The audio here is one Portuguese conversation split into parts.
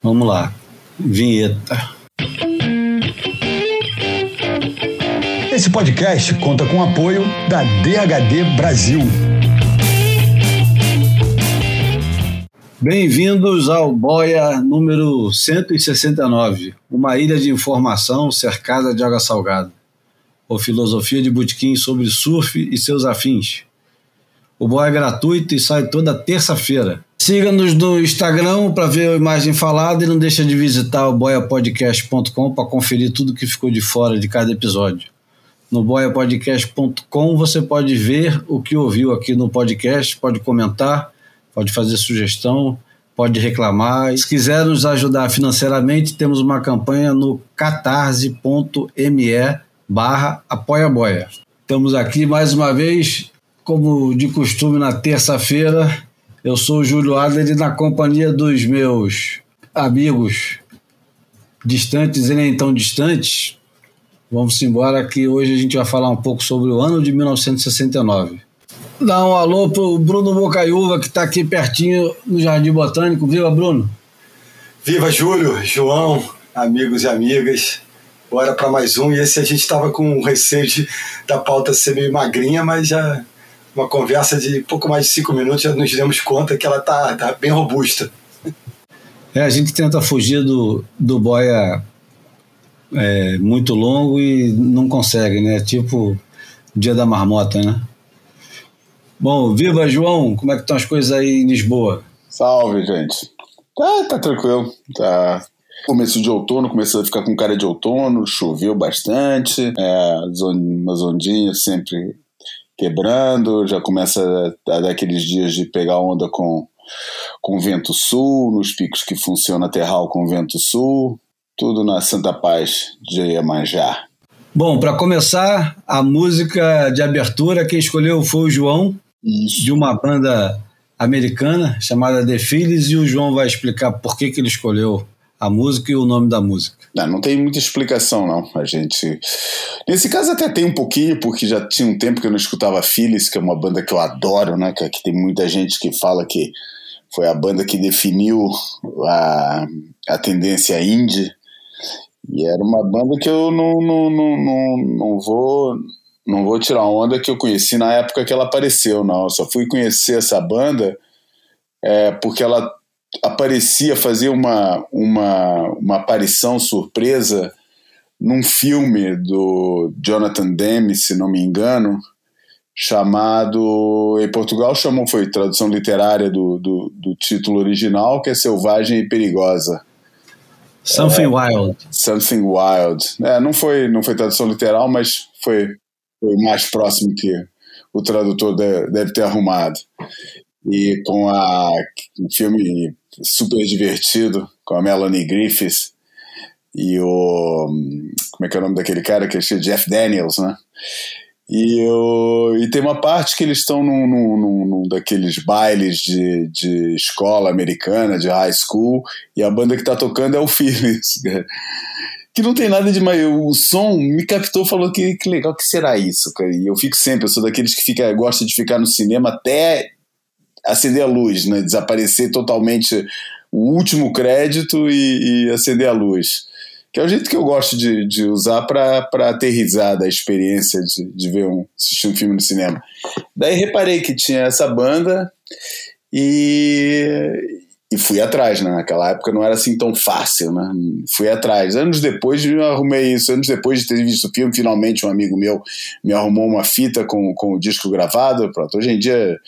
Vamos lá. Vinheta. Esse podcast conta com o apoio da DHD Brasil. Bem-vindos ao Boia número 169, uma ilha de informação cercada de água salgada. Ou filosofia de Butiquim sobre surf e seus afins. O Boia é gratuito e sai toda terça-feira. Siga-nos no Instagram para ver a imagem falada e não deixa de visitar o boiapodcast.com para conferir tudo que ficou de fora de cada episódio. No boiapodcast.com você pode ver o que ouviu aqui no podcast, pode comentar, pode fazer sugestão, pode reclamar. Se quiser nos ajudar financeiramente, temos uma campanha no catarse.me barra apoiaboia. Estamos aqui mais uma vez, como de costume, na terça-feira. Eu sou o Júlio Adler na companhia dos meus amigos distantes e nem tão distantes, vamos embora que hoje a gente vai falar um pouco sobre o ano de 1969. Dá um alô pro Bruno Bocaiúva, que está aqui pertinho no Jardim Botânico. Viva, Bruno! Viva, Júlio, João, amigos e amigas. Bora para mais um. E esse a gente estava com receio de, da pauta ser meio magrinha, mas já uma conversa de pouco mais de cinco minutos já nos demos conta que ela tá, tá bem robusta. É, a gente tenta fugir do, do boia é, muito longo e não consegue, né? Tipo dia da marmota, né? Bom, viva João, como é que estão as coisas aí em Lisboa? Salve, gente. Tá, tá tranquilo. Tá começo de outono, começou a ficar com cara de outono, choveu bastante, é, umas ondinhas sempre quebrando, já começa a dar aqueles dias de pegar onda com, com vento sul, nos picos que funciona terral com vento sul, tudo na Santa Paz de Iemanjá. Bom, para começar, a música de abertura, quem escolheu foi o João, Isso. de uma banda americana chamada The Phillies, e o João vai explicar por que, que ele escolheu a música e o nome da música. Não, não tem muita explicação, não. A gente. Nesse caso até tem um pouquinho, porque já tinha um tempo que eu não escutava Phillies, que é uma banda que eu adoro, né? Que, que tem muita gente que fala que foi a banda que definiu a, a tendência indie. E era uma banda que eu não, não, não, não, não vou. Não vou tirar onda que eu conheci na época que ela apareceu, não. Eu só fui conhecer essa banda é, porque ela aparecia, fazia uma, uma, uma aparição surpresa num filme do Jonathan Demme, se não me engano, chamado. Em Portugal chamou, foi tradução literária do, do, do título original, que é Selvagem e Perigosa. Something é, Wild. Something Wild. É, não, foi, não foi tradução literal, mas foi, foi o mais próximo que o tradutor deve, deve ter arrumado. E com a, um filme super divertido, com a Melanie Griffiths e o. Como é que é o nome daquele cara que é Jeff Daniels, né? E, o, e tem uma parte que eles estão num, num, num, daqueles bailes de, de escola americana, de high school, e a banda que tá tocando é o Phillies. Que não tem nada de mais. O som me captou, falou que, que legal, que será isso, cara? E eu fico sempre, eu sou daqueles que fica, gosta de ficar no cinema até acender a luz, né? Desaparecer totalmente o último crédito e, e acender a luz que é o jeito que eu gosto de, de usar para ter risada a experiência de, de ver um, assistir um filme no cinema. Daí reparei que tinha essa banda e, e fui atrás, né? Naquela época não era assim tão fácil, né? Fui atrás. Anos depois eu arrumei isso, anos depois de ter visto o filme, finalmente um amigo meu me arrumou uma fita com, com o disco gravado. Pronto, hoje em dia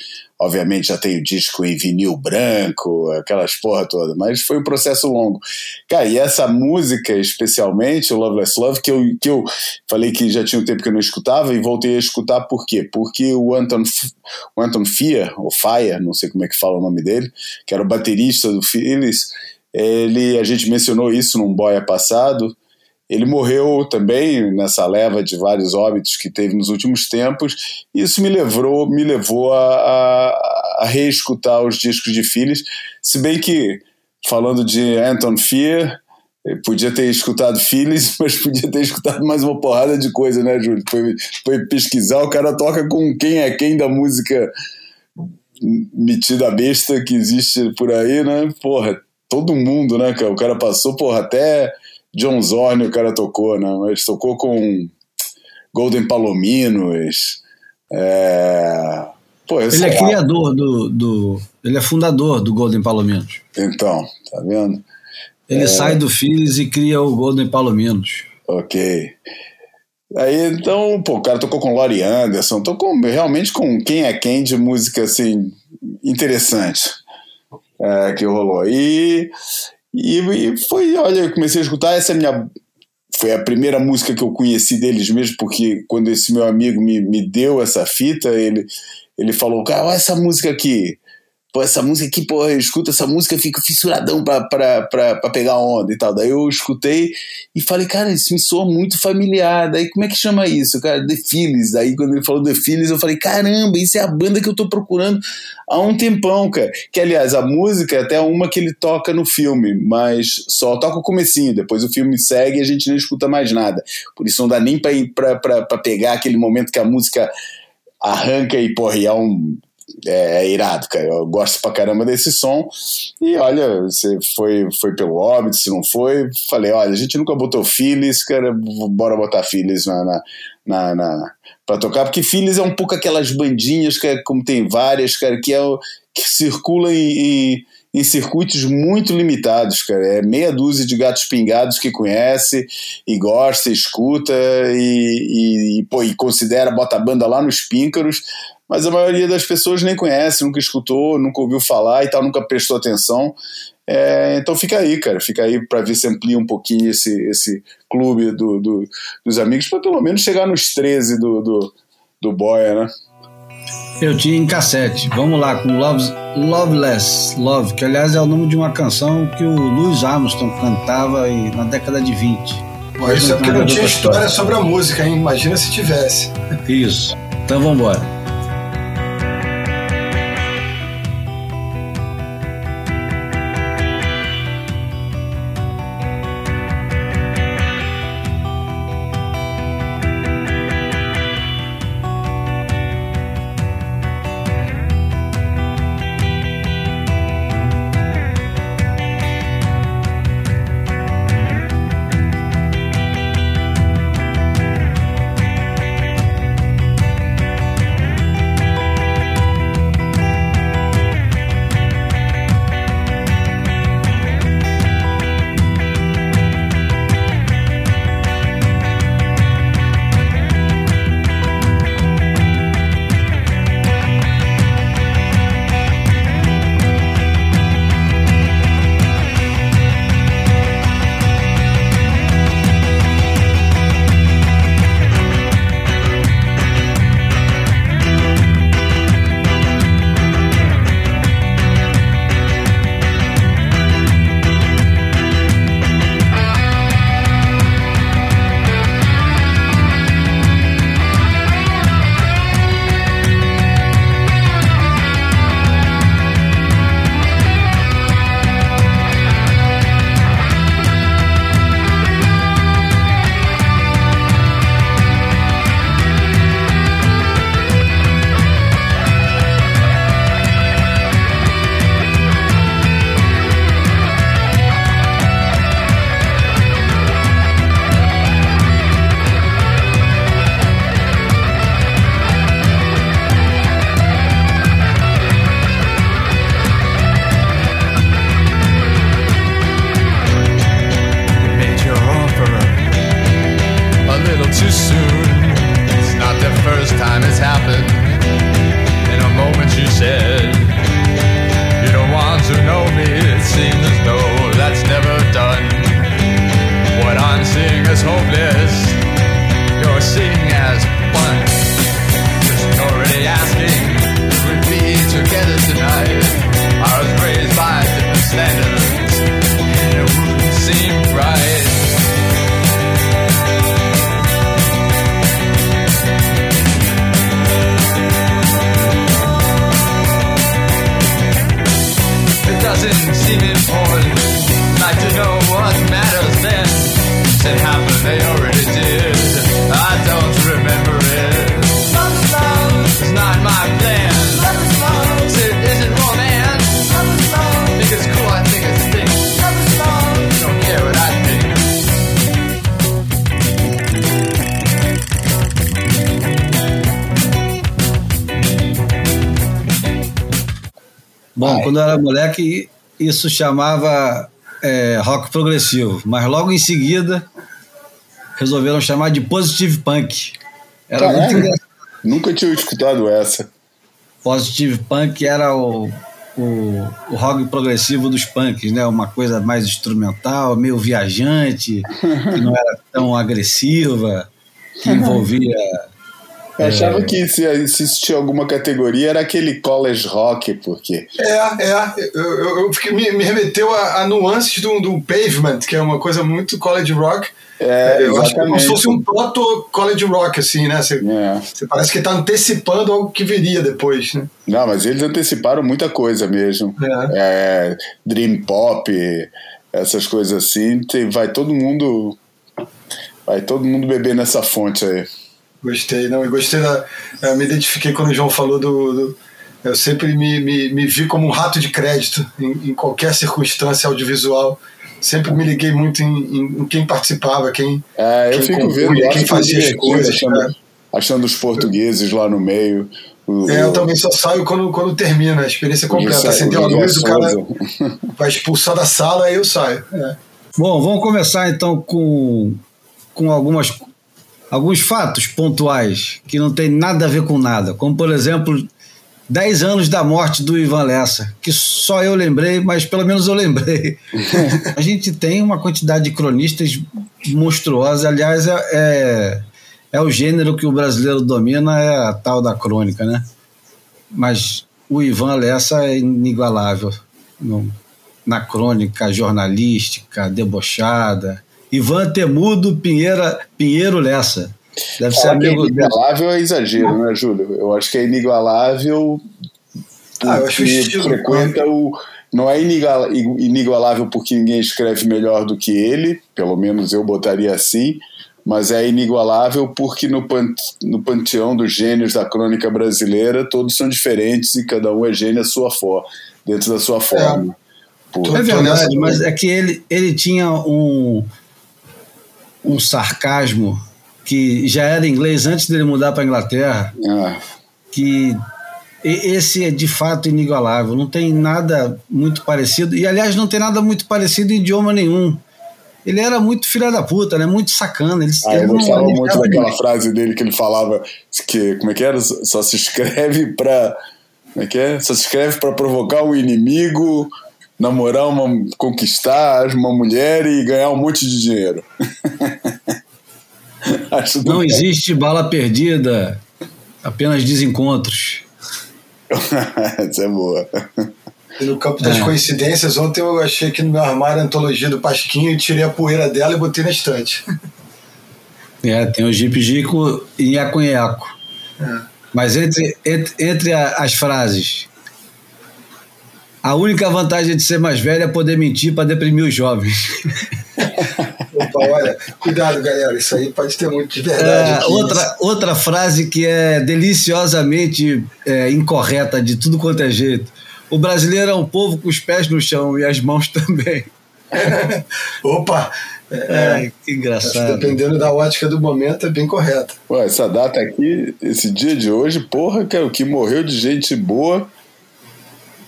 obviamente já tem o disco em vinil branco, aquelas porra toda, mas foi um processo longo. Cara, e essa música, especialmente, o Loveless Love, que eu, que eu falei que já tinha um tempo que eu não escutava e voltei a escutar por quê? Porque o Anton, o Anton Fia, ou Fire, não sei como é que fala o nome dele, que era o baterista do Phillies, ele, a gente mencionou isso num boia passado, ele morreu também nessa leva de vários óbitos que teve nos últimos tempos. E isso me levou, me levou a, a, a reescutar os discos de Phillies, se bem que falando de Anton Fear, podia ter escutado Phillies, mas podia ter escutado mais uma porrada de coisa, né, Júlio? Foi, foi pesquisar, o cara toca com quem é quem da música metida besta que existe por aí, né? Porra, todo mundo, né, cara? O cara passou, porra, até John Zorn o cara tocou, né? Mas tocou com Golden Palominos. É... Pô, ele é criador do, do. Ele é fundador do Golden Palominos. Então, tá vendo? Ele é... sai do Phillies e cria o Golden Palominos. Ok. Aí, então, pô, o cara tocou com Laurie Anderson, tocou realmente com quem é quem de música, assim, interessante é, que rolou. E, e, e, foi, olha, eu comecei a escutar, essa é minha. Foi a primeira música que eu conheci deles mesmo, porque quando esse meu amigo me, me deu essa fita, ele, ele falou, cara, olha essa música aqui pô, essa música aqui, pô, eu escuto essa música, fico fissuradão pra, pra, pra, pra pegar onda e tal. Daí eu escutei e falei, cara, isso me soa muito familiar. Daí como é que chama isso, cara? The Phillies. Daí quando ele falou The Phillies, eu falei, caramba, isso é a banda que eu tô procurando há um tempão, cara. Que aliás, a música é até uma que ele toca no filme, mas só toca o comecinho, depois o filme segue e a gente não escuta mais nada. Por isso não dá nem pra, ir pra, pra, pra pegar aquele momento que a música arranca e, porra, e é um é, é, irado, cara. Eu gosto pra caramba desse som. E olha, você foi, foi pelo Hobbit, se não foi, falei, olha, a gente nunca botou Phillies, cara, bora botar Phillies na, na, na, na pra tocar, porque Phillies é um pouco aquelas bandinhas, cara, como tem várias, cara, que, é, que circulam em, em em circuitos muito limitados, cara. É meia dúzia de gatos pingados que conhece e gosta, escuta e, e, e, pô, e considera, bota a banda lá nos píncaros, mas a maioria das pessoas nem conhece, nunca escutou, nunca ouviu falar e tal, nunca prestou atenção. É, então fica aí, cara, fica aí para ver se amplia um pouquinho esse, esse clube do, do dos amigos, para pelo menos chegar nos 13 do, do, do Boia, né? Eu tinha em cassete. Vamos lá, com Loves, Loveless Love, que aliás é o nome de uma canção que o Louis Armstrong cantava na década de 20. Pô, isso é porque não tinha história sobre a música, hein? Imagina se tivesse. Isso. Então vamos embora. Quando eu era moleque, isso chamava é, rock progressivo, mas logo em seguida resolveram chamar de positive punk. Era Caramba. muito engraçado. Nunca tinha escutado essa. Positive punk era o, o, o rock progressivo dos punks, né? Uma coisa mais instrumental, meio viajante, que não era tão agressiva, que envolvia eu achava é... que se, se existia alguma categoria era aquele college rock, porque. É, é. Eu, eu, eu fiquei, me, me, remeteu a, a, nuances do, do pavement, que é uma coisa muito college rock. É, eu acho que é como se fosse um proto college rock, assim, né? Você, é. você parece que está antecipando algo que viria depois, né? Não, mas eles anteciparam muita coisa mesmo. É. é dream pop, essas coisas assim, tem, vai todo mundo. Vai todo mundo beber nessa fonte aí. Gostei, não, eu gostei da. Eu me identifiquei quando o João falou do. do eu sempre me, me, me, vi como um rato de crédito em, em, qualquer circunstância audiovisual. Sempre me liguei muito em, em, em quem participava, quem. É, eu quem fico vendo, quem fazia as coisas. Achando, né? achando os portugueses lá no meio. O, é, eu também só saio quando, quando termina a experiência completa. Acendeu a luz, o cara vai expulsar da sala, aí eu saio. É. Bom, vamos começar então com, com algumas alguns fatos pontuais que não tem nada a ver com nada, como por exemplo, 10 anos da morte do Ivan Lessa, que só eu lembrei, mas pelo menos eu lembrei. a gente tem uma quantidade de cronistas monstruosa, aliás, é, é, é, o gênero que o brasileiro domina, é a tal da crônica, né? Mas o Ivan Lessa é inigualável no, na crônica jornalística, debochada, Ivan Temudo Pinheira, Pinheiro Lessa. Deve ser amigo. Que é inigualável é exagero, né, Júlio? Eu acho que é inigualável. Ah, eu acho estilo, frequenta o. Não é inigualável porque ninguém escreve melhor do que ele, pelo menos eu botaria assim, mas é inigualável porque no, pante, no panteão dos gênios da crônica brasileira todos são diferentes e cada um é gênio a sua for, dentro da sua é. forma. É, é verdade, mas é que ele, ele tinha um, um sarcasmo que já era inglês antes dele mudar para Inglaterra, ah. que esse é de fato inigualável, não tem nada muito parecido, e aliás não tem nada muito parecido em idioma nenhum. Ele era muito filha da puta, né? Muito sacana. Ele, ah, ele eu gostava muito daquela frase dele que ele falava que, como é que era? Só se escreve para como é que é? Só se escreve para provocar o inimigo, namorar uma. conquistar uma mulher e ganhar um monte de dinheiro. Não existe bala perdida, apenas desencontros. Essa é boa. No campo das é. coincidências, ontem eu achei que no meu armário a antologia do Pasquinho e tirei a poeira dela e botei na estante. É, tem o Jeep Gico e Iaconhaco. É. Mas entre, entre, entre a, as frases a única vantagem de ser mais velho é poder mentir para deprimir os jovens. Opa, olha, cuidado, galera, isso aí pode ter muito de verdade. É, outra, outra frase que é deliciosamente é, incorreta de tudo quanto é jeito. O brasileiro é um povo com os pés no chão e as mãos também. Opa! É, é, que engraçado. Dependendo da ótica do momento, é bem correta. Ué, essa data aqui, esse dia de hoje, porra, que é o que morreu de gente boa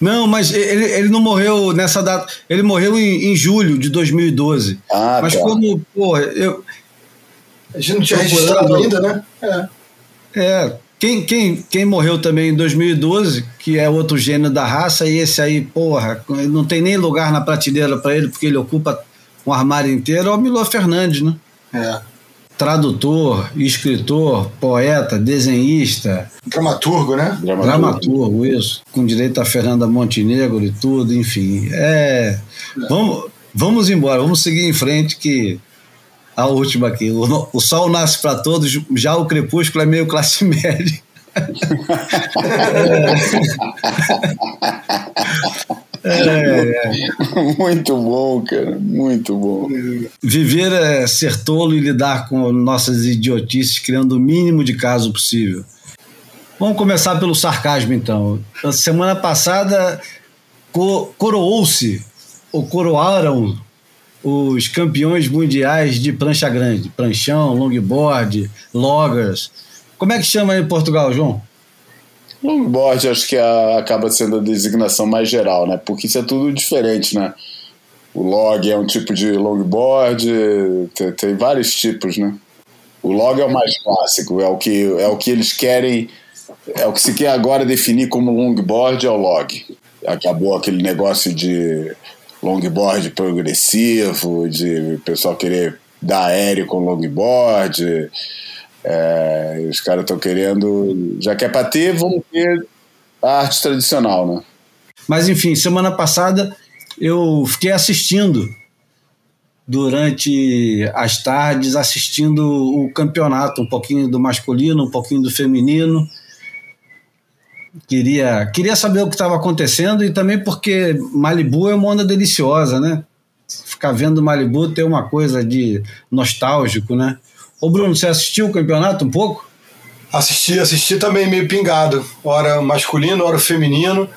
não, mas ele, ele não morreu nessa data. Ele morreu em, em julho de 2012. Ah, mas tá. como, pô, eu. A gente não tinha registrado ainda, né? É. É. Quem, quem, quem morreu também em 2012, que é outro gênio da raça, e esse aí, porra, não tem nem lugar na prateleira para ele, porque ele ocupa um armário inteiro, é o Milor Fernandes, né? É tradutor, escritor, poeta, desenhista. Dramaturgo, né? Dramaturgo. Dramaturgo, isso. Com direito a Fernanda Montenegro e tudo, enfim. É. Vamos, vamos embora, vamos seguir em frente que a última aqui. O, o sol nasce para todos, já o crepúsculo é meio classe média. é. É, é. Muito bom, cara. Muito bom. Viver é ser tolo e lidar com nossas idiotices, criando o mínimo de caso possível. Vamos começar pelo sarcasmo, então. A semana passada co coroou-se, ou coroaram os campeões mundiais de prancha grande, pranchão, longboard, loggers. Como é que chama em Portugal, João? Longboard acho que a, acaba sendo a designação mais geral, né? Porque isso é tudo diferente, né? O log é um tipo de longboard, tem, tem vários tipos, né? O log é o mais clássico, é o que, é o que eles querem, é o que se quer agora definir como longboard é o log. Acabou aquele negócio de longboard progressivo, de pessoal querer dar aéreo com longboard. É, os caras estão querendo, já que é para ter, vamos ter a arte tradicional, né? Mas enfim, semana passada eu fiquei assistindo durante as tardes, assistindo o campeonato, um pouquinho do masculino, um pouquinho do feminino. Queria, queria saber o que estava acontecendo e também porque Malibu é uma onda deliciosa, né? Ficar vendo Malibu tem uma coisa de nostálgico, né? Ô Bruno, você assistiu o campeonato um pouco? Assisti, assisti também meio pingado. Hora masculino, hora feminino.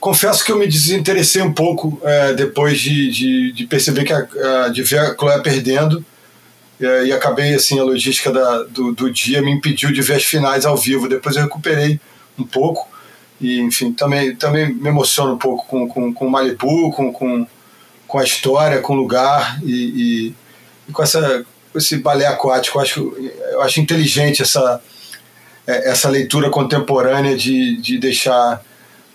Confesso que eu me desinteressei um pouco é, depois de, de, de, perceber que a, de ver a Chloé perdendo é, e acabei assim a logística da, do, do dia me impediu de ver as finais ao vivo. Depois eu recuperei um pouco e enfim também também me emociono um pouco com com, com Malibu, com, com, com a história, com o lugar e, e, e com essa esse balé aquático. Eu acho eu acho inteligente essa é, essa leitura contemporânea de, de deixar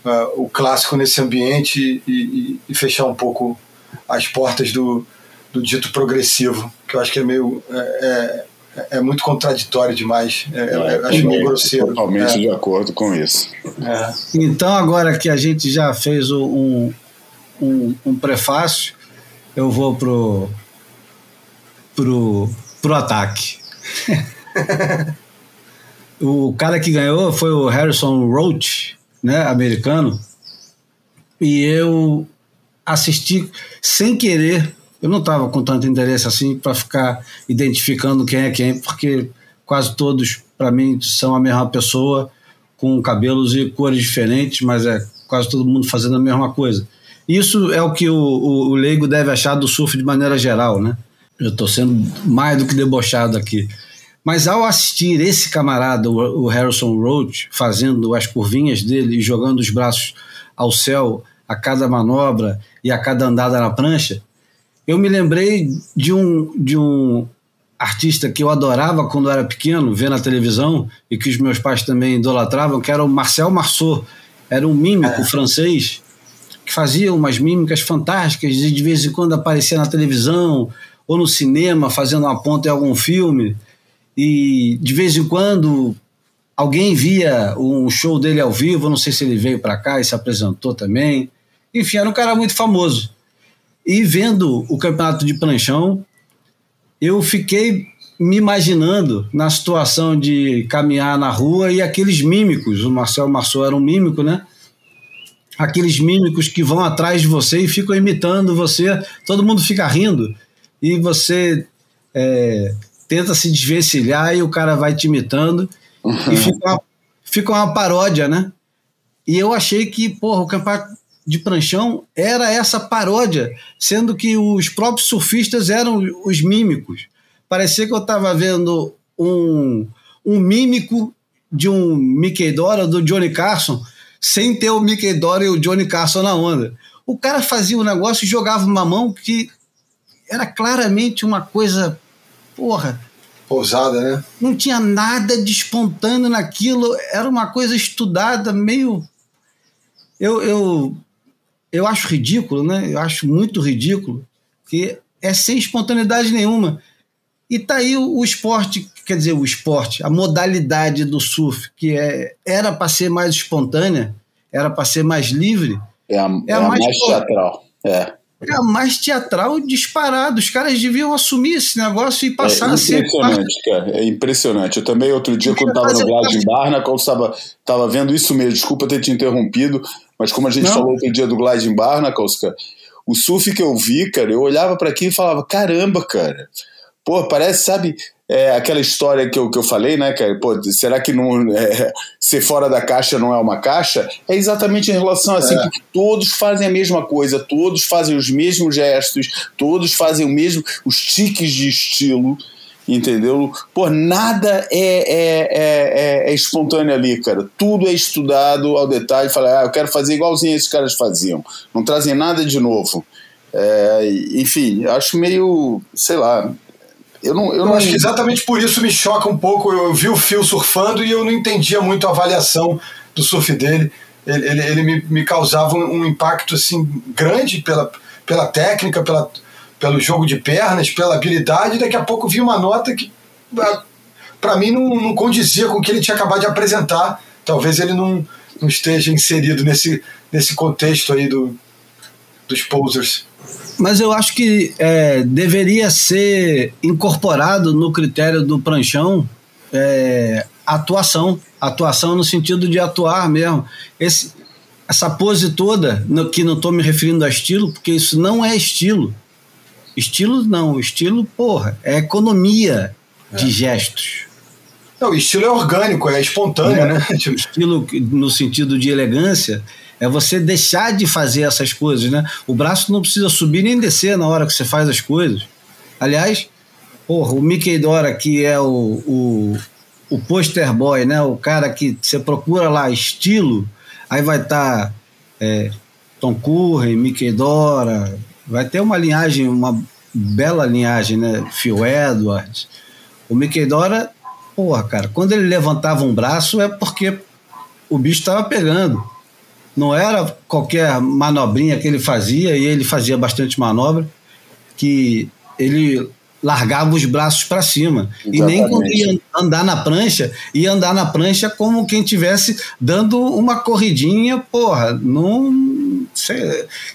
uh, o clássico nesse ambiente e, e, e, fechar um pouco as portas do, do dito progressivo, que eu acho que é meio. É, é, é muito contraditório demais. É, é acho meio grosseiro. Totalmente de acordo com isso. Então, agora que a gente já fez um, um, um prefácio, eu vou pro, pro, pro ataque. o cara que ganhou foi o Harrison Roach, né, americano, e eu assisti sem querer. Eu não estava com tanto interesse assim para ficar identificando quem é quem, porque quase todos, para mim, são a mesma pessoa, com cabelos e cores diferentes, mas é quase todo mundo fazendo a mesma coisa. Isso é o que o, o, o leigo deve achar do surf de maneira geral, né? Eu estou sendo mais do que debochado aqui. Mas ao assistir esse camarada, o Harrison Roach, fazendo as curvinhas dele e jogando os braços ao céu a cada manobra e a cada andada na prancha, eu me lembrei de um, de um artista que eu adorava quando eu era pequeno, ver na televisão, e que os meus pais também idolatravam, que era o Marcel Marceau. Era um mímico é. francês que fazia umas mímicas fantásticas e de vez em quando aparecia na televisão ou no cinema fazendo uma ponta em algum filme e de vez em quando alguém via um show dele ao vivo, não sei se ele veio para cá e se apresentou também. Enfim, era um cara muito famoso. E vendo o campeonato de pranchão, eu fiquei me imaginando na situação de caminhar na rua e aqueles mímicos, o Marcel Marceau era um mímico, né? Aqueles mímicos que vão atrás de você e ficam imitando você, todo mundo fica rindo e você é, tenta se desvencilhar e o cara vai te imitando uhum. e fica uma, fica uma paródia, né? E eu achei que, porra, o campeonato de pranchão era essa paródia, sendo que os próprios surfistas eram os mímicos. Parecia que eu estava vendo um, um mímico de um Mickey Dora, do Johnny Carson, sem ter o Mickey Dora e o Johnny Carson na onda. O cara fazia um negócio e jogava uma mão que era claramente uma coisa porra. Pousada, né? Não tinha nada de espontâneo naquilo, era uma coisa estudada, meio. Eu, eu, eu acho ridículo, né? Eu acho muito ridículo, que é sem espontaneidade nenhuma. E tá aí o, o esporte, quer dizer, o esporte, a modalidade do surf, que é, era para ser mais espontânea, era para ser mais livre. É a, é a, é a mais, mais teatral. É era mais teatral disparado. Os caras deviam assumir esse negócio e passar é a ser. Impressionante, cara. É impressionante. Eu também, outro dia, quando estava no Glad em Barnacle, estava tava vendo isso mesmo. Desculpa ter te interrompido, mas como a gente Não. falou outro dia do Glad em Barnacle, cara, o surf que eu vi, cara, eu olhava para aquilo e falava: caramba, cara. Pô, parece, sabe, é, aquela história que eu, que eu falei, né, cara? Pô, será que não, é, ser fora da caixa não é uma caixa? É exatamente em relação assim, é. todos fazem a mesma coisa, todos fazem os mesmos gestos, todos fazem o mesmo, os tiques de estilo. entendeu? Pô, nada é, é, é, é, espontâneo ali, cara. Tudo é estudado ao detalhe. Fala, ah, eu quero fazer igualzinho esses caras faziam. Não trazem nada de novo. É, enfim, acho meio, sei lá. Eu, não, eu, eu não... acho que exatamente por isso me choca um pouco. Eu vi o Phil surfando e eu não entendia muito a avaliação do surf dele. Ele, ele, ele me, me, causava um, impacto assim grande pela, pela técnica, pela, pelo jogo de pernas, pela habilidade. Daqui a pouco vi uma nota que, para mim, não, não condizia com o que ele tinha acabado de apresentar. Talvez ele não, não esteja inserido nesse, nesse contexto aí do, dos posers. Mas eu acho que é, deveria ser incorporado no critério do pranchão é, atuação. Atuação no sentido de atuar mesmo. Esse, essa pose toda, no, que não estou me referindo a estilo, porque isso não é estilo. Estilo não, estilo, porra, é economia é. de gestos. Não, o estilo é orgânico, é espontâneo, né? Estilo no sentido de elegância é você deixar de fazer essas coisas, né? O braço não precisa subir nem descer na hora que você faz as coisas. Aliás, porra, o Mickey Dora, que é o, o, o poster boy, né? O cara que você procura lá estilo, aí vai estar tá, é, Tom Curry, Mickey Dora, vai ter uma linhagem, uma bela linhagem, né? Phil Edwards. O Mickey Dora, porra, cara, quando ele levantava um braço é porque o bicho estava pegando. Não era qualquer manobrinha que ele fazia, e ele fazia bastante manobra, que ele largava os braços para cima. Exatamente. E nem quando ia andar na prancha, ia andar na prancha como quem tivesse dando uma corridinha, porra, num, sem,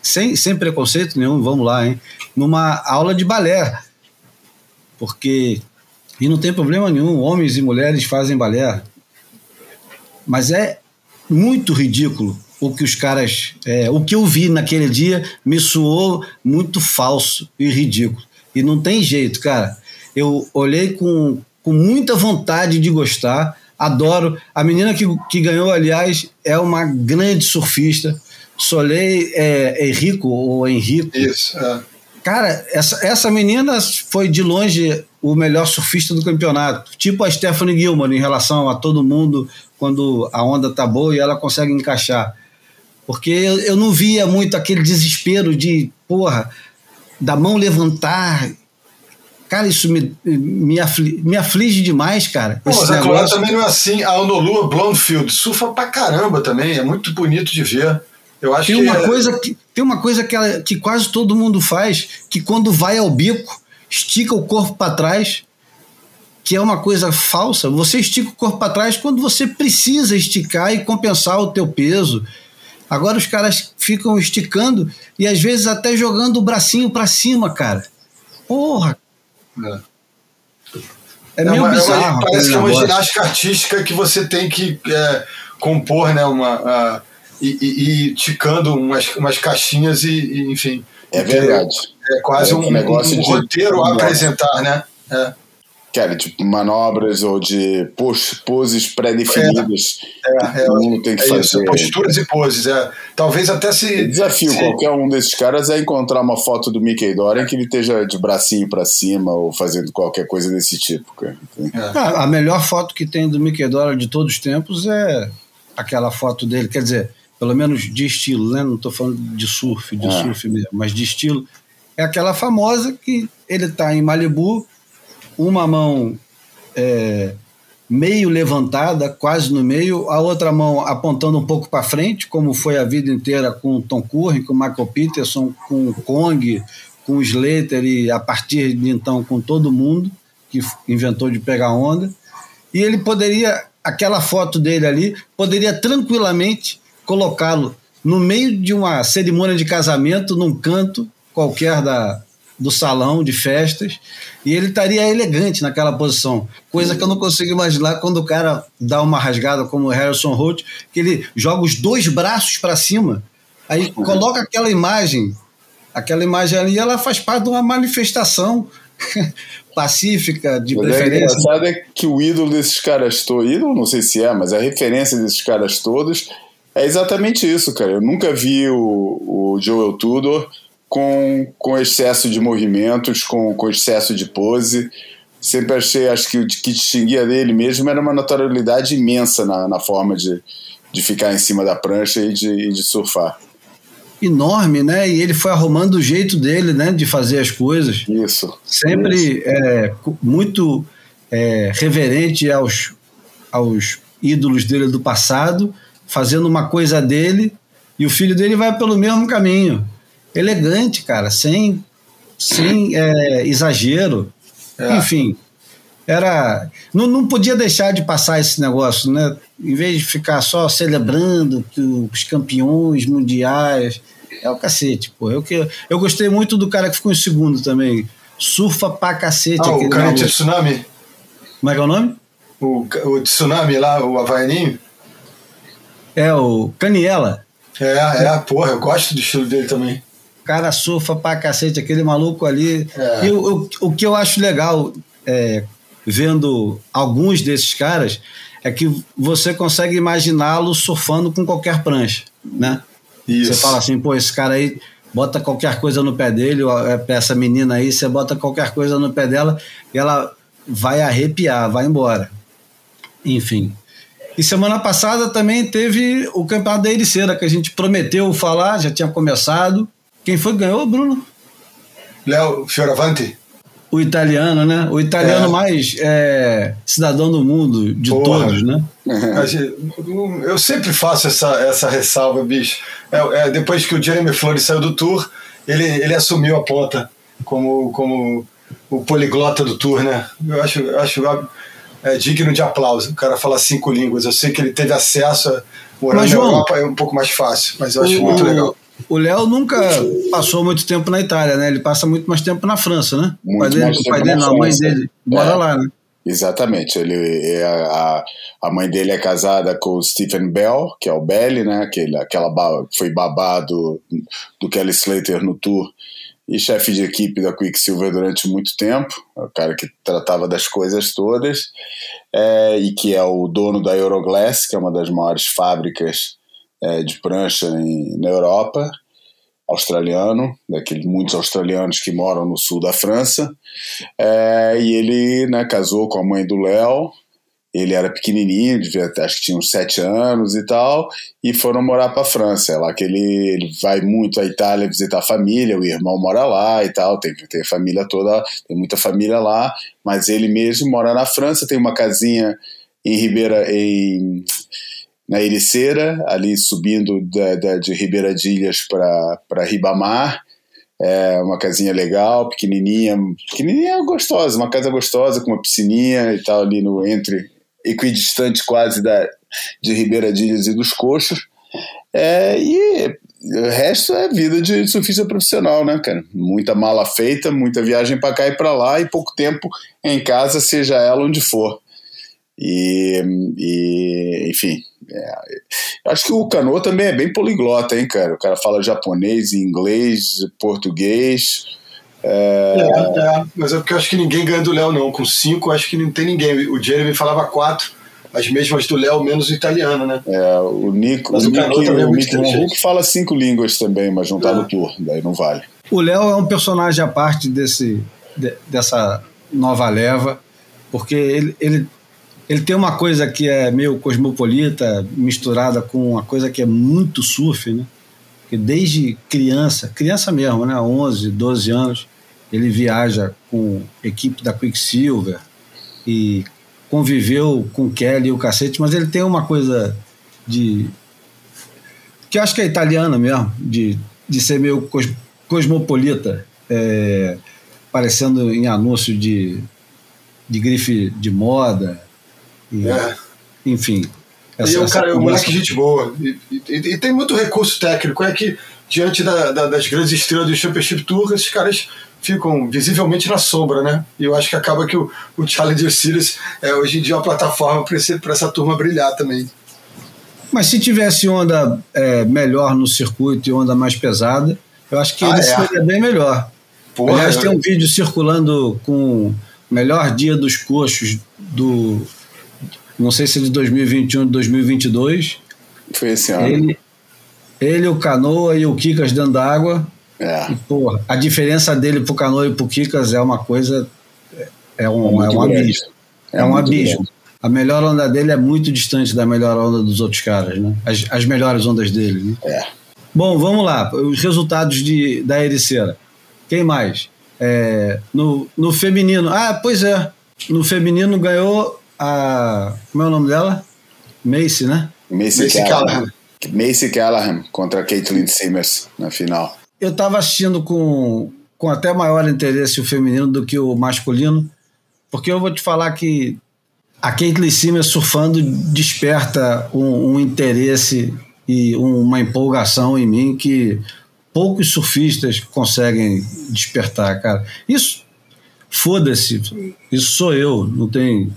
sem, sem preconceito nenhum, vamos lá, hein? Numa aula de balé. Porque. E não tem problema nenhum, homens e mulheres fazem balé. Mas é muito ridículo o que os caras. É, o que eu vi naquele dia me soou muito falso e ridículo. E não tem jeito, cara. Eu olhei com, com muita vontade de gostar, adoro. A menina que, que ganhou, aliás, é uma grande surfista. Solei é, Henrico ou Henrico. Isso, é. Cara, essa, essa menina foi de longe o melhor surfista do campeonato. Tipo a Stephanie Gilman em relação a todo mundo quando a onda tá boa e ela consegue encaixar. Porque eu, eu não via muito aquele desespero de, porra, da mão levantar. Cara, isso me, me, aflige, me aflige demais, cara. Pô, mas a Clara também não é assim. A Honolulu Blondfield surfa pra caramba também. É muito bonito de ver. Eu acho tem que, uma é... coisa que tem uma coisa que, ela, que quase todo mundo faz, que quando vai ao bico, estica o corpo para trás, que é uma coisa falsa. Você estica o corpo para trás quando você precisa esticar e compensar o teu peso. Agora os caras ficam esticando e às vezes até jogando o bracinho para cima, cara. Porra! É, é meio é uma, bizarro. É uma, parece que é uma ginástica artística que você tem que é, compor, né? Uma, uh, e, e, e, ticando umas, umas caixinhas e, e enfim. É verdade. É quase um, um, um, roteiro a apresentar, né? É cara, tipo manobras ou de poses pré-definidas é, é, todo mundo tem que é fazer. Isso, posturas e poses, é. Talvez até se. O desafio se... qualquer um desses caras é encontrar uma foto do Mickey Dorian que ele esteja de bracinho para cima ou fazendo qualquer coisa desse tipo, cara. É. a melhor foto que tem do Mickey Dorian de todos os tempos é aquela foto dele, quer dizer, pelo menos de estilo, né? Não estou falando de surf, de é. surf mesmo, mas de estilo. É aquela famosa que ele está em Malibu uma mão é, meio levantada, quase no meio, a outra mão apontando um pouco para frente, como foi a vida inteira com Tom Curry, com Michael Peterson, com Kong, com Slater e a partir de então com todo mundo que inventou de pegar onda. E ele poderia, aquela foto dele ali, poderia tranquilamente colocá-lo no meio de uma cerimônia de casamento, num canto qualquer da, do salão de festas e ele estaria elegante naquela posição, coisa que eu não consigo imaginar quando o cara dá uma rasgada como o Harrison Holt, que ele joga os dois braços para cima, aí coloca aquela imagem, aquela imagem ali, ela faz parte de uma manifestação pacífica de mas preferência. O engraçado é que o ídolo desses caras todos, ídolo não sei se é, mas a referência desses caras todos é exatamente isso, cara. Eu nunca vi o, o Joel Tudor com, com excesso de movimentos, com, com excesso de pose, sempre achei, acho que o que distinguia dele mesmo era uma naturalidade imensa na, na forma de, de ficar em cima da prancha e de, e de surfar. Enorme, né? E ele foi arrumando o jeito dele, né? De fazer as coisas. Isso. Sempre isso. É, muito é, reverente aos, aos ídolos dele do passado, fazendo uma coisa dele, e o filho dele vai pelo mesmo caminho. Elegante, cara, sem, sem é, exagero. É. Enfim, era. Não, não podia deixar de passar esse negócio, né? Em vez de ficar só celebrando que os campeões mundiais. É o cacete, pô. Eu, que, eu gostei muito do cara que ficou em segundo também. Surfa pra cacete. Ah, o cara de tsunami? Como é que é o nome? O, o tsunami lá, o Havaianinho? É, o Caniela. É, é, porra, eu gosto do estilo dele também. O cara surfa pra cacete, aquele maluco ali. É. E o, o, o que eu acho legal, é, vendo alguns desses caras, é que você consegue imaginá-lo surfando com qualquer prancha, né? Isso. Você fala assim, pô, esse cara aí bota qualquer coisa no pé dele, é, essa menina aí, você bota qualquer coisa no pé dela e ela vai arrepiar, vai embora. Enfim. E semana passada também teve o campeonato da Ericeira, que a gente prometeu falar, já tinha começado. Quem foi que ganhou, Bruno? Léo Fioravanti. O italiano, né? O italiano é. mais é, cidadão do mundo de Porra. todos, né? Eu sempre faço essa, essa ressalva, bicho. É, é, depois que o Jeremy Flores saiu do Tour, ele, ele assumiu a ponta como, como o poliglota do Tour, né? Eu acho, eu acho é, digno de aplauso. O cara fala cinco línguas. Eu sei que ele teve acesso a morar mas, na João, Europa, é um pouco mais fácil, mas eu acho o, muito legal. O Léo nunca passou muito tempo na Itália, né? Ele passa muito mais tempo na França, né? Muito o pai dele, o pai dele não, a mãe dele mora é, lá, né? Exatamente. Ele, é, a, a mãe dele é casada com o Stephen Bell, que é o Belly, né? Aquele, aquela foi babado do Kelly Slater no tour e chefe de equipe da Quicksilver durante muito tempo, é o cara que tratava das coisas todas, é, e que é o dono da Euroglass, que é uma das maiores fábricas é, de prancha em, na Europa, australiano, daqueles muitos australianos que moram no sul da França, é, e ele né, casou com a mãe do Léo, ele era pequenininho, devia, acho que tinha uns sete anos e tal, e foram morar para a França. É lá que ele, ele vai muito à Itália visitar a família, o irmão mora lá e tal, tem, tem família toda, tem muita família lá, mas ele mesmo mora na França, tem uma casinha em Ribeira, em, na Ericeira, ali subindo da, da, de Ribeira de Ilhas para Ribamar, é uma casinha legal, pequenininha, pequenininha gostosa, uma casa gostosa com uma piscininha e tal ali no entre equidistante quase da, de Ribeira de Ilhas e dos Coxos. É, e o resto é vida de surfista profissional, né, cara? Muita mala feita, muita viagem para cá e para lá e pouco tempo em casa, seja ela onde for. E, e enfim, é, acho que o Cano também é bem poliglota, hein, cara? O cara fala japonês, inglês, português. É... É, é, mas é porque eu acho que ninguém ganha do Léo, não. Com cinco, acho que não tem ninguém. O Jeremy falava quatro, as mesmas do Léo, menos o italiano, né? É, o Nico, mas o, Nick, também é o Nick fala cinco línguas também, mas não tá no é. tour, daí não vale. O Léo é um personagem à parte desse, de, dessa nova leva, porque ele, ele, ele tem uma coisa que é meio cosmopolita, misturada com uma coisa que é muito surf, né? que desde criança, criança mesmo, né, 11, 12 anos, ele viaja com equipe da Quicksilver e conviveu com Kelly e o cacete, mas ele tem uma coisa de. que eu acho que é italiana mesmo, de, de ser meio cos, cosmopolita, é, parecendo em anúncio de, de grife de moda. E, é. Enfim, essa, e é um cara, é um moleque gente boa. E, e, e, tem muito recurso técnico. É que, diante da, da, das grandes estrelas do Championship Tour, esses caras ficam visivelmente na sombra, né? E eu acho que acaba que o, o Challenger Series é hoje em dia uma plataforma para essa turma brilhar também. Mas se tivesse onda é, melhor no circuito e onda mais pesada, eu acho que ah, ele é. seria bem melhor. Porra, Aliás, tem um vídeo circulando com o melhor dia dos coxos do não sei se de 2021 ou 2022. Foi esse ano. Ele, ele, o Canoa e o Kikas dentro d'água. É. E, porra, a diferença dele pro Canoa e pro Kikas é uma coisa é um, é um abismo. É, é um abismo. Grande. A melhor onda dele é muito distante da melhor onda dos outros caras, né? As, as melhores ondas dele, né? É. Bom, vamos lá. Os resultados de, da Ericeira. Quem mais? É, no, no feminino. Ah, pois é. No feminino ganhou a. Como é o nome dela? Macy, né? Macy, Macy Callahan. Macy Callahan contra Caitlin Simmers na final. Eu estava assistindo com, com até maior interesse o feminino do que o masculino, porque eu vou te falar que a Caitlin Simmers surfando desperta um, um interesse e uma empolgação em mim que poucos surfistas conseguem despertar, cara. Isso, foda-se, isso sou eu, não tem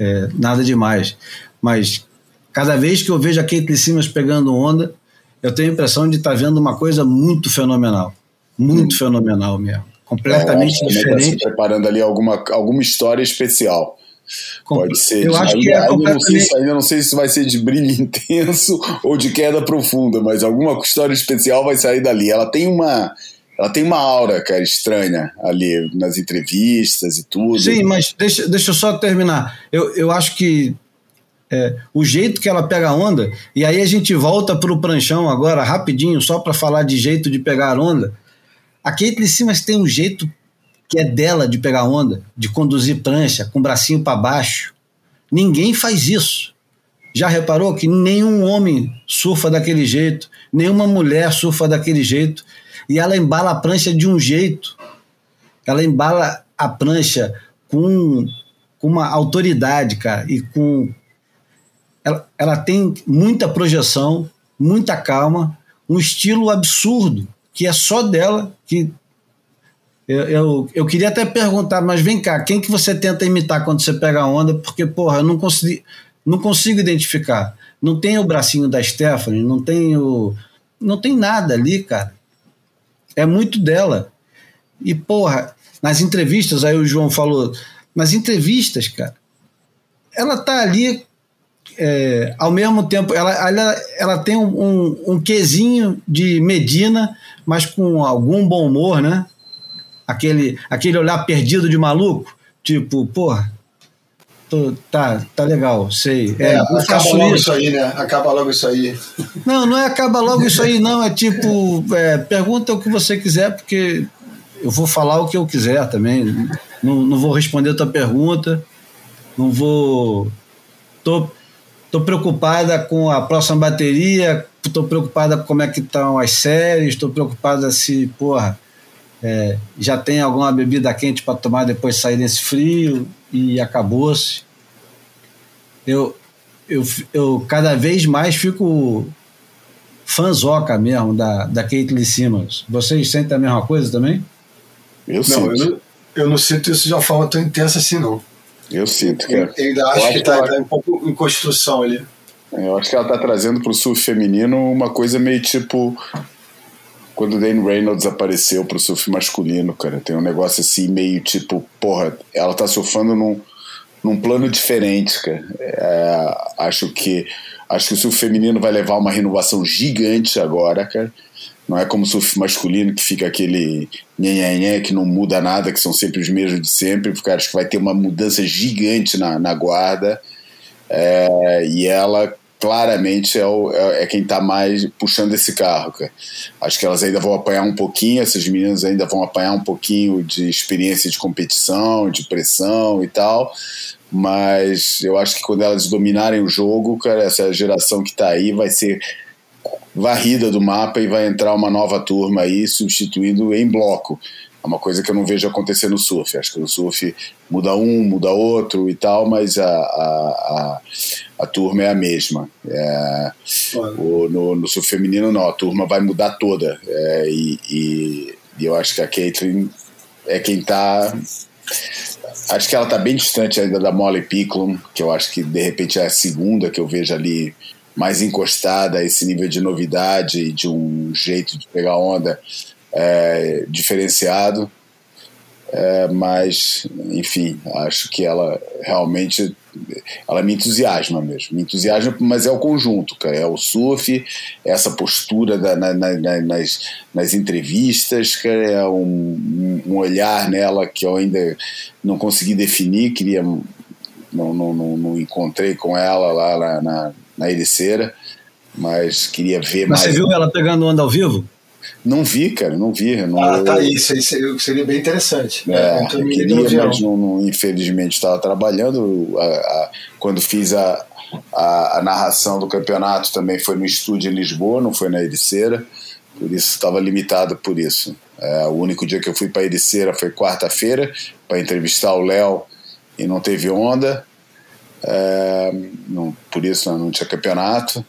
é, nada demais. Mas cada vez que eu vejo a Kate Simmons pegando onda, eu tenho a impressão de estar tá vendo uma coisa muito fenomenal. Muito hum. fenomenal mesmo. Completamente é, diferente. Tá preparando ali alguma, alguma história especial. Pode ser. Eu acho ainda, que é ainda, não sei, ainda não sei se vai ser de brilho intenso ou de queda profunda, mas alguma história especial vai sair dali. Ela tem uma. Ela tem uma aura, cara, estranha ali nas entrevistas e tudo. Sim, mas deixa, deixa eu só terminar. Eu, eu acho que é, o jeito que ela pega a onda, e aí a gente volta para o pranchão agora, rapidinho, só para falar de jeito de pegar onda. A Caitlyn Simas tem um jeito que é dela de pegar onda, de conduzir prancha com o bracinho para baixo. Ninguém faz isso. Já reparou que nenhum homem surfa daquele jeito, nenhuma mulher surfa daquele jeito, e ela embala a prancha de um jeito. Ela embala a prancha com, com uma autoridade, cara, e com. Ela, ela tem muita projeção, muita calma, um estilo absurdo, que é só dela, que eu, eu, eu, queria até perguntar, mas vem cá, quem que você tenta imitar quando você pega a onda? Porque, porra, eu não consigo, não consigo identificar. Não tem o bracinho da Stephanie, não tem o. Não tem nada ali, cara. É muito dela. E, porra, nas entrevistas, aí o João falou, nas entrevistas, cara, ela tá ali é, ao mesmo tempo, ela, ela, ela tem um, um, um quesinho de Medina, mas com algum bom humor, né? aquele, aquele olhar perdido de maluco, tipo, porra, tô, tá, tá legal, sei. É, é acaba logo isso. isso. aí, né? Acaba logo isso aí. Não, não é acaba logo isso aí, não. É tipo, é, pergunta o que você quiser, porque eu vou falar o que eu quiser também. Não, não vou responder a tua pergunta, não vou. Tô, tô preocupada com a próxima bateria, tô preocupada com como é que estão as séries, tô preocupada se, porra é, já tem alguma bebida quente para tomar depois de sair desse frio e acabou-se. Eu, eu, eu cada vez mais fico fanzoca mesmo da, da Caitlyn Simmons. Vocês sentem a mesma coisa também? Eu não, sinto. Eu não, eu não sinto isso de uma forma tão intensa assim, não. Eu sinto, cara. Eu ainda acho, acho que está tá um pouco em construção ali. Eu acho que ela está trazendo para o surf feminino uma coisa meio tipo quando o Dane Reynolds apareceu pro surf masculino, cara. Tem um negócio assim, meio tipo, porra, ela tá surfando num, num plano diferente, cara. É, acho que acho que o surf feminino vai levar uma renovação gigante agora, cara. Não é como o surf masculino que fica aquele nhenhenhé que não muda nada, que são sempre os mesmos de sempre. Porque acho que vai ter uma mudança gigante na, na guarda. É, e ela claramente é, o, é, é quem está mais puxando esse carro. Cara. Acho que elas ainda vão apanhar um pouquinho, essas meninas ainda vão apanhar um pouquinho de experiência de competição, de pressão e tal. Mas eu acho que quando elas dominarem o jogo, cara, essa geração que está aí vai ser varrida do mapa e vai entrar uma nova turma aí substituindo em bloco. É uma coisa que eu não vejo acontecer no surf. Acho que no surf muda um, muda outro e tal, mas a, a, a, a turma é a mesma. É, o, no, no, surf feminino, não, a turma vai mudar toda. É, e, e, e, eu acho que a Caitlyn é quem está. Acho que ela está bem distante ainda da Molly Picklum, que eu acho que de repente é a segunda que eu vejo ali mais encostada a esse nível de novidade e de um jeito de pegar onda é, diferenciado, é, mas, enfim, acho que ela realmente. Ela me entusiasma mesmo, me entusiasma, mas é o conjunto, cara, é o surf, essa postura da, na, na, nas, nas entrevistas, cara, é um, um, olhar nela que eu ainda não consegui definir, queria, não, não, não, não encontrei com ela lá na, na, na Ericeira, mas queria ver mas mais. Você viu ela pegando onda ao vivo? Não vi, cara, não vi. Não, ah, tá isso aí seria bem interessante. É, eu queria, mas não, não, infelizmente estava trabalhando. A, a, quando fiz a, a, a, narração do campeonato também foi no estúdio em Lisboa, não foi na Ericeira, por isso estava limitado por isso. É, o único dia que eu fui para Ericeira foi quarta-feira para entrevistar o Léo e não teve onda, é, não, por isso não tinha campeonato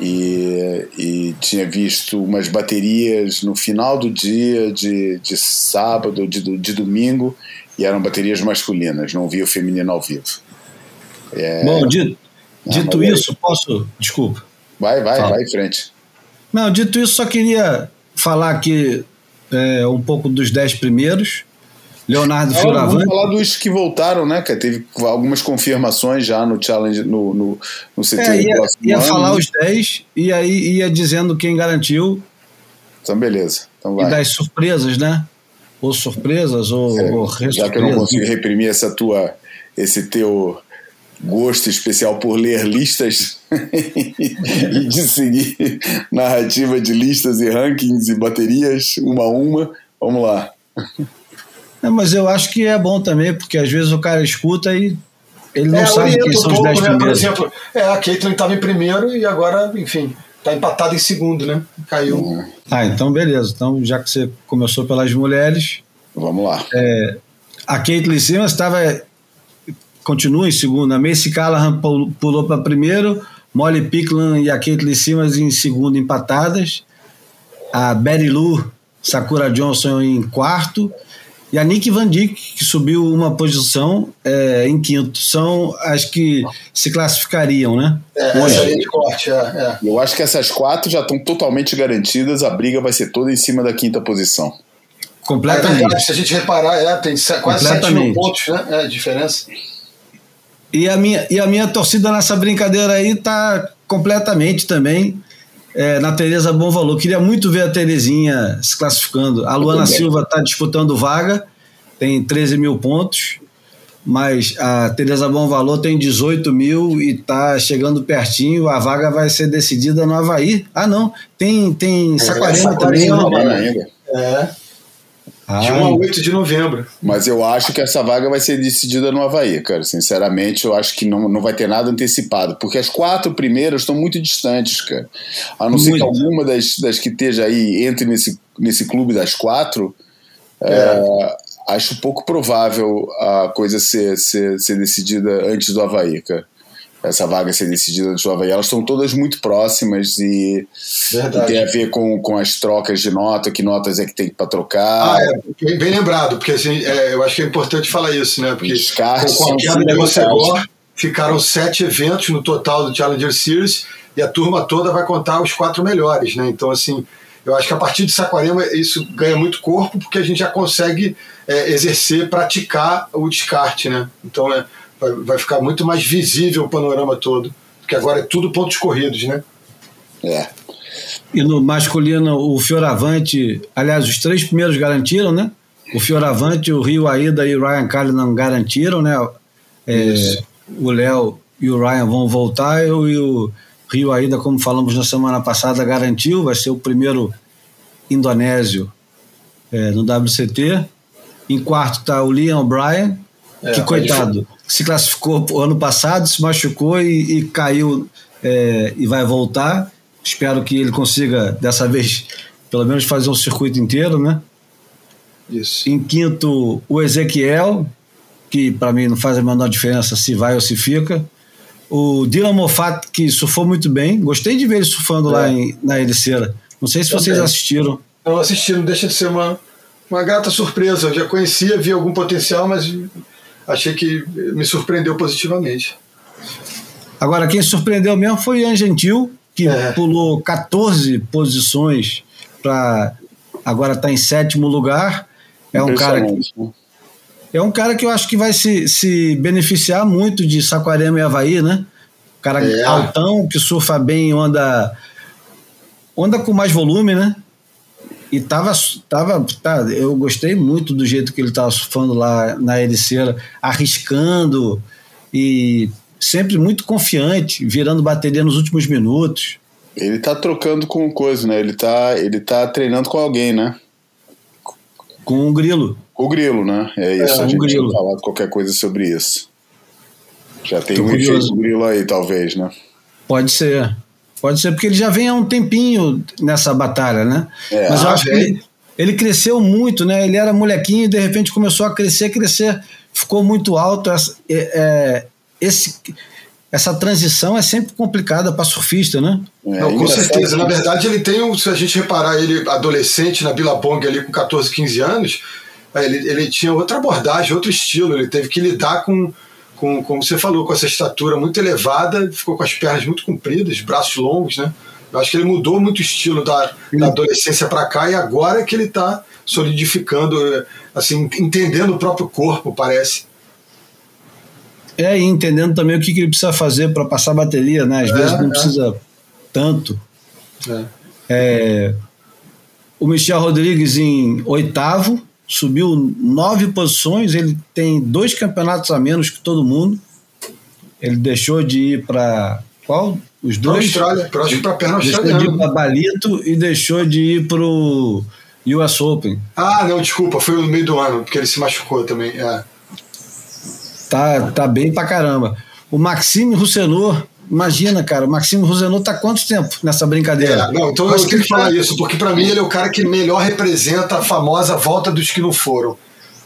e, e, tinha visto umas baterias no final do dia de, de sábado, de, de domingo, e eram baterias masculinas, não vi o feminino ao vivo. É... Bom, dito, dito isso, aí... posso. Desculpa. Vai, vai, Fala. vai em frente. Não, dito isso, só queria falar aqui é, um pouco dos dez primeiros. Leonardo é, Fioravante. Vamos falar dos que voltaram, né? Que teve algumas confirmações já no challenge no, no, no CT é, ia, ia falar os 10 e aí ia dizendo quem garantiu. Então, beleza. Então vai. E das surpresas, né? Ou surpresas, ou, é, ou Já que eu não consigo reprimir essa tua, esse teu gosto especial por ler listas e de seguir narrativa de listas e rankings e baterias uma a uma. Vamos lá. É, mas eu acho que é bom também, porque às vezes o cara escuta e ele não é, sabe quem são os 10 né? primeiros. Por exemplo, é, a Caitlyn estava em primeiro e agora, enfim, está empatado em segundo, né? Caiu. Ah, então beleza. Então, já que você começou pelas mulheres. Vamos lá. É, a Caitlyn Simmons estava. Continua em segundo. A Macy Callahan pulou para primeiro. Molly Pickland e a Caitlyn Simmons em segundo empatadas. A Betty Lou, Sakura Johnson em quarto e a Nick Van Dijk, que subiu uma posição é, em quinto. São as que se classificariam, né? É, Hoje. essa de corte, é, é. Eu acho que essas quatro já estão totalmente garantidas, a briga vai ser toda em cima da quinta posição. Completamente. É verdade, se a gente reparar, é, tem quase 7 mil pontos, né? É a diferença. E a, minha, e a minha torcida nessa brincadeira aí tá completamente também é, na Tereza Bom Valor. Queria muito ver a Terezinha se classificando. A Luana Silva está disputando vaga, tem 13 mil pontos, mas a Tereza Bom Valor tem 18 mil e está chegando pertinho. A vaga vai ser decidida no Havaí. Ah, não, tem, tem Saquarema é, também. Ainda. É. De 1 a 8 de novembro. Mas eu acho que essa vaga vai ser decidida no Havaí, cara. Sinceramente, eu acho que não, não vai ter nada antecipado. Porque as quatro primeiras estão muito distantes, cara. A não muito. ser que alguma das, das que esteja aí entre nesse, nesse clube das quatro, é. É, acho pouco provável a coisa ser, ser, ser decidida antes do Havaí, cara essa vaga ser decidida do Havaí, elas estão todas muito próximas e, e, tem a ver com, com as trocas de nota, que notas é que tem para trocar. Ah, é, bem lembrado, porque assim, é, eu acho que é importante falar isso, né? Porque com a queda de ficaram sete eventos no total do Challenger Series e a turma toda vai contar os quatro melhores, né? Então, assim, eu acho que a partir de Saquarema isso ganha muito corpo, porque a gente já consegue é, exercer, praticar o descarte, né? Então, é, vai, vai ficar muito mais visível o panorama todo, porque agora é tudo pontos corridos, né? É. E no masculino, o Fioravante, aliás, os três primeiros garantiram, né? O Fioravante, o Rio Aida e o Ryan não garantiram, né? É, o Léo e o Ryan vão voltar e o Rio Aida, como falamos na semana passada, garantiu, vai ser o primeiro indonésio é, no WCT. Em quarto está o Liam O'Brien, é, que coitado, se classificou ano passado, se machucou e, e caiu é, e vai voltar. Espero que ele consiga, dessa vez, pelo menos fazer um circuito inteiro, né? Isso. Em quinto, o Ezequiel, que para mim não faz a menor diferença se vai ou se fica. O Dylan Moffat, que surfou muito bem. Gostei de ver ele surfando é. lá em, na Ericeira. Não sei se Também. vocês assistiram. Não assisti, não deixa de ser uma, uma grata surpresa. Eu já conhecia, vi algum potencial, mas achei que me surpreendeu positivamente. Agora, quem surpreendeu mesmo foi Ian Gentil, que é. pulou 14 posições para agora está em sétimo lugar. É um cara que, É um cara que eu acho que vai se, se beneficiar muito de Saquarema e Havaí, né? Cara é. altão, que surfa bem, onda, onda com mais volume, né? E tava, tava tá, eu gostei muito do jeito que ele tava surfando lá na Ericeira, arriscando e sempre muito confiante, virando bateria nos últimos minutos. Ele tá trocando com coisa, né? Ele tá, ele tá treinando com alguém, né? Com o Grilo. O Grilo, né? É isso, é, a gente tinha falado qualquer coisa sobre isso. Já tem Tô um curioso. Grilo aí, talvez, né? Pode ser. Pode ser, porque ele já vem há um tempinho nessa batalha, né? É, Mas eu ah, acho que ele, ele, cresceu muito, né? Ele era molequinho e de repente começou a crescer, crescer, ficou muito alto. Essa, é, é esse, essa transição é sempre complicada para surfista, né? É, Não, com certeza. Na verdade, ele tem, se a gente reparar ele adolescente na Billabong ali com 14, 15 anos, é, ele, ele tinha outra abordagem, outro estilo. Ele teve que lidar com com, como você falou, com essa estatura muito elevada, ficou com as pernas muito compridas, braços longos, né? Eu acho que ele mudou muito o estilo da, da adolescência para cá e agora é que ele está solidificando, assim, entendendo o próprio corpo, parece. É, e entendendo também o que, que ele precisa fazer para passar a bateria, né? Às é, vezes não é. precisa tanto. É. É, o Michel Rodrigues em oitavo, subiu nove posições, ele tem dois campeonatos a menos que todo mundo. Ele deixou de ir para qual? Os dois? Austrália, próximo para a perna australiana. Deixou de ir para Balito e deixou de ir para o US Open. Ah, não, desculpa, foi no meio do ano, porque ele se machucou também. É. Tá, tá bem pra caramba. O Maxime Roussenot Imagina, cara, o Maximo Rosenot tá quanto tempo nessa brincadeira? É, não, então Mas eu tenho que falar isso, porque para mim ele é o cara que melhor representa a famosa volta dos que não foram.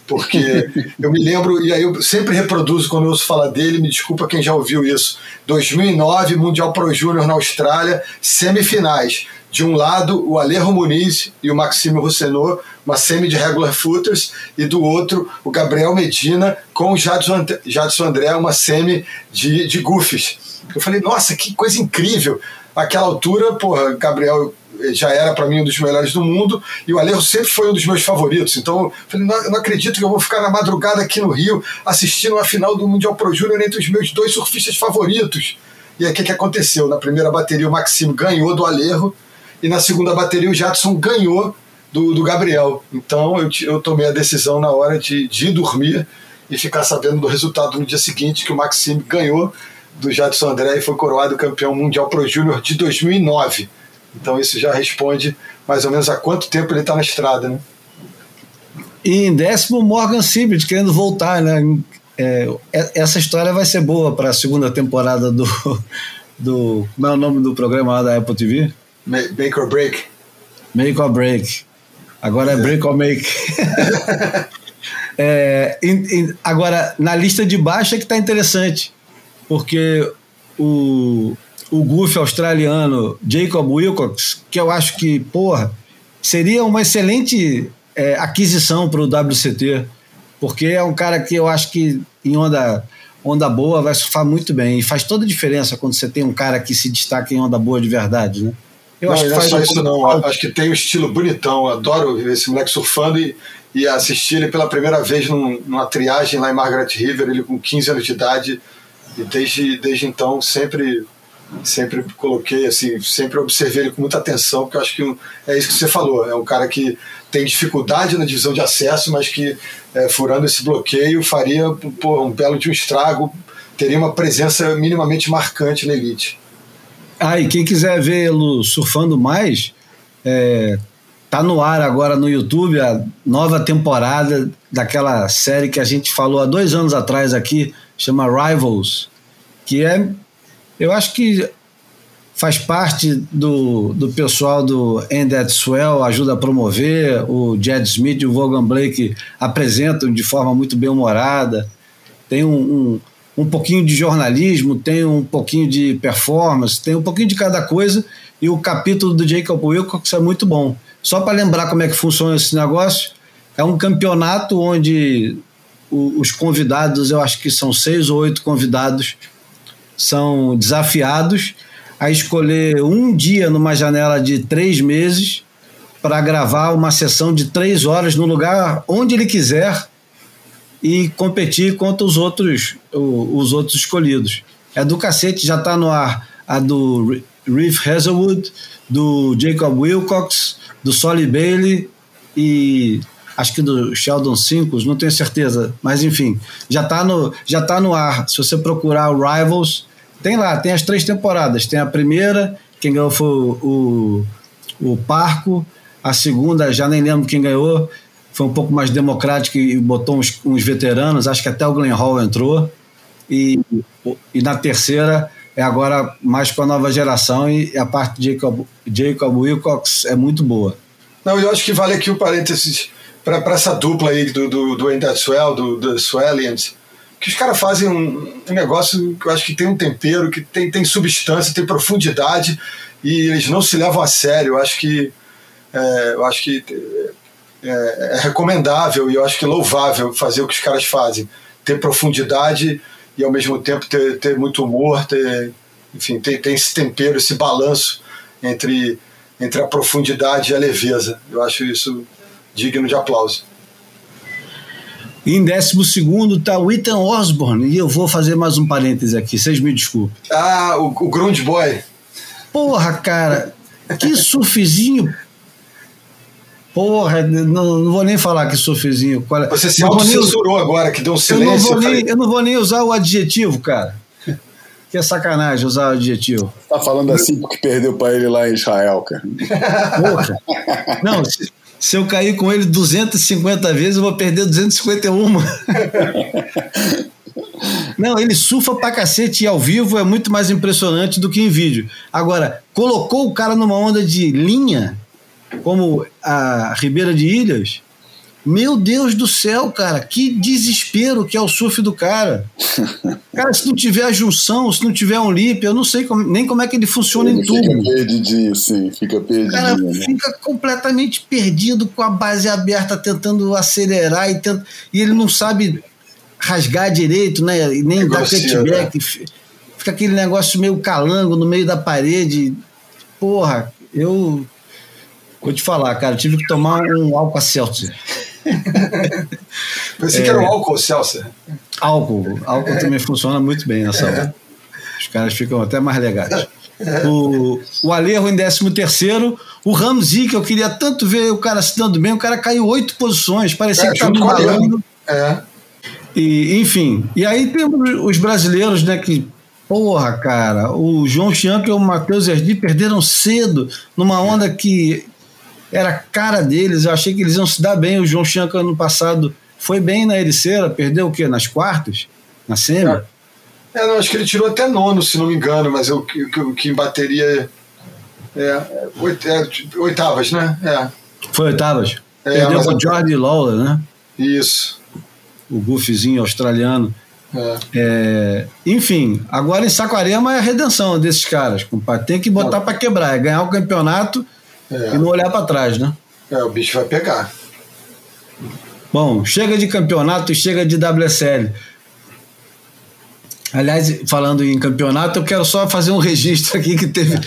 Porque eu me lembro, e aí eu sempre reproduzo quando eu ouço falar dele, me desculpa quem já ouviu isso. 2009, Mundial Pro Júnior na Austrália, semifinais. De um lado, o Alejo Muniz e o Maxime Roussenot, uma semi de regular footers, e do outro, o Gabriel Medina com o Jadson, André, uma semi de, de. Eu falei, nossa, que coisa incrível. Aquela altura, porra, Gabriel já era para mim um dos melhores do mundo e o Alejo sempre foi um dos meus favoritos. Então, eu falei, não, não acredito que eu vou ficar na madrugada aqui no Rio assistindo a final do Mundial Pro Júnior entre os meus dois surfistas favoritos. E aí, o que, que aconteceu? Na primeira bateria, o Maximo ganhou do Alejo e na segunda bateria, o Jadson ganhou do, do Gabriel. Então, eu, eu tomei a decisão na hora de, de dormir e ficar sabendo do resultado no dia seguinte que o Maxime ganhou do Jadson André e foi coroado campeão mundial pro Júnior de 2009. Então isso já responde mais ou menos há quanto tempo ele está na estrada, né? E em décimo, Morgan Sibert querendo voltar, né? É, é essa história vai ser boa para a segunda temporada do, do. Como é o nome do programa lá da Apple TV? Make or Break. Make or Break. Agora é, é Break or Make. é, in, in, agora, na lista de baixo é que está interessante porque o, o Goof australiano Jacob Wilcox, que eu acho que, porra, seria uma excelente é, aquisição para o WCT, porque é um cara que eu acho que em onda, onda boa vai surfar muito bem. E faz toda a diferença quando você tem um cara que se destaca em onda boa de verdade, né? Eu não, acho que não é só isso, não. Acho que tem um estilo bonitão. Eu adoro ver esse moleque surfando e, e assistir ele pela primeira vez num, numa triagem lá em Margaret River, ele com 15 anos de idade e desde, desde então sempre sempre coloquei assim, sempre observei ele com muita atenção, porque eu acho que é isso que você falou, é um cara que tem dificuldade na divisão de acesso, mas que é, furando esse bloqueio faria pô, um belo de um estrago, teria uma presença minimamente marcante na elite. Ah, e quem quiser vê-lo surfando mais, é, tá no ar agora no YouTube a nova temporada daquela série que a gente falou há dois anos atrás aqui, chama Rivals, que é, eu acho que faz parte do, do pessoal do End at Swell, ajuda a promover, o Jed Smith e o Vaughan Blake apresentam de forma muito bem-humorada, tem um, um, um pouquinho de jornalismo, tem um pouquinho de performance, tem um pouquinho de cada coisa, e o capítulo do Jacob Wilcox é muito bom. Só para lembrar como é que funciona esse negócio, é um campeonato onde os convidados, eu acho que são seis ou oito convidados, são desafiados a escolher um dia numa janela de três meses para gravar uma sessão de três horas no lugar onde ele quiser e competir contra os outros, os outros escolhidos. É do cacete, já está no ar a do Reef Hazelwood, do Jacob Wilcox, do Solly Bailey e acho que do Sheldon Sinkos, não tenho certeza, mas enfim, já está no, já tá no ar. Se você procurar o Rivals, tem lá, tem as três temporadas. Tem a primeira, quem ganhou foi o, o, o Parco, a segunda, já nem lembro quem ganhou, foi um pouco mais democrática e botou uns, uns veteranos, acho que até o Glenn Hall entrou. E, e na terceira é agora mais com a nova geração e a parte de Jacob, Jacob Wilcox é muito boa. Não, eu acho que vale aqui o parênteses para essa dupla aí do, do, do Swell, do, do Swellians, que os caras fazem um, um, negócio que eu acho que tem um tempero, que tem, tem substância, tem profundidade e eles não se levam a sério. Eu acho que, é, eu acho que é, é recomendável e eu acho que louvável fazer o que os caras fazem. Ter profundidade e ao mesmo tempo ter, ter muito humor, ter, enfim, tem, tem esse tempero, esse balanço entre, entre a profundidade e a leveza. Eu acho isso digno de aplauso. Em décimo segundo está o Ethan Osborne, e eu vou fazer mais um parêntese aqui, vocês me desculpem. Ah, o, o Grunge Boy. Porra, cara, que surfzinho Porra, não, não, vou nem falar que surfzinho. Você se autocensurou agora, que deu um silêncio. Eu não, vou nem, eu não vou nem usar o adjetivo, cara. Que é sacanagem usar o adjetivo. Tá falando assim porque perdeu para ele lá em Israel, cara. Porra. Não, se, eu cair com ele 250 vezes, eu vou perder 251. Não, ele surfa pra cacete e ao vivo é muito mais impressionante do que em vídeo. Agora, colocou o cara numa onda de linha, como a Ribeira de Ilhas, meu Deus do céu, cara, que desespero que é o surf do cara. Cara, se não tiver a junção, se não tiver um lip, eu não sei como, nem como é que ele funciona ele em tudo. Fica perdidinho, sim, fica perdidinho. Cara, né? fica completamente perdido com a base aberta, tentando acelerar e, tenta, e ele não sabe rasgar direito, né? Nem dar cutback. Né? Fica aquele negócio meio calango no meio da parede. Porra, eu Vou te falar, cara, tive que tomar um álcool seltzer. Pensei é, que era um álcool Celsius. Álcool. Álcool também funciona muito bem nessa hora. Os caras ficam até mais legais. O, o Alejo em 13 terceiro, o Ramzi, que eu queria tanto ver o cara se dando bem, o cara caiu oito posições, parecia é, que estava balando. É. E, enfim, e aí temos os brasileiros, né, que Porra, cara, o João Chiamp e o Matheus Erdi perderam cedo numa onda que era a cara deles, eu achei que eles iam se dar bem. O João Chanca ano passado foi bem na Ericeira, perdeu o quê? Nas quartas? Na semi? É, é não, acho que ele tirou até nono, se não me engano, mas o que, que bateria. É, é, oitavas, né? É. Foi oitavas? É, perdeu com o Jordi Lawler, né? Isso. O goofzinho australiano. É. É, enfim, agora em Saquarema é a redenção desses caras, compadre. Tem que botar para quebrar, é ganhar o campeonato é. E não olhar para trás, né? É, o bicho vai pegar. Bom, chega de campeonato e chega de WSL. Aliás, falando em campeonato, eu quero só fazer um registro aqui que teve,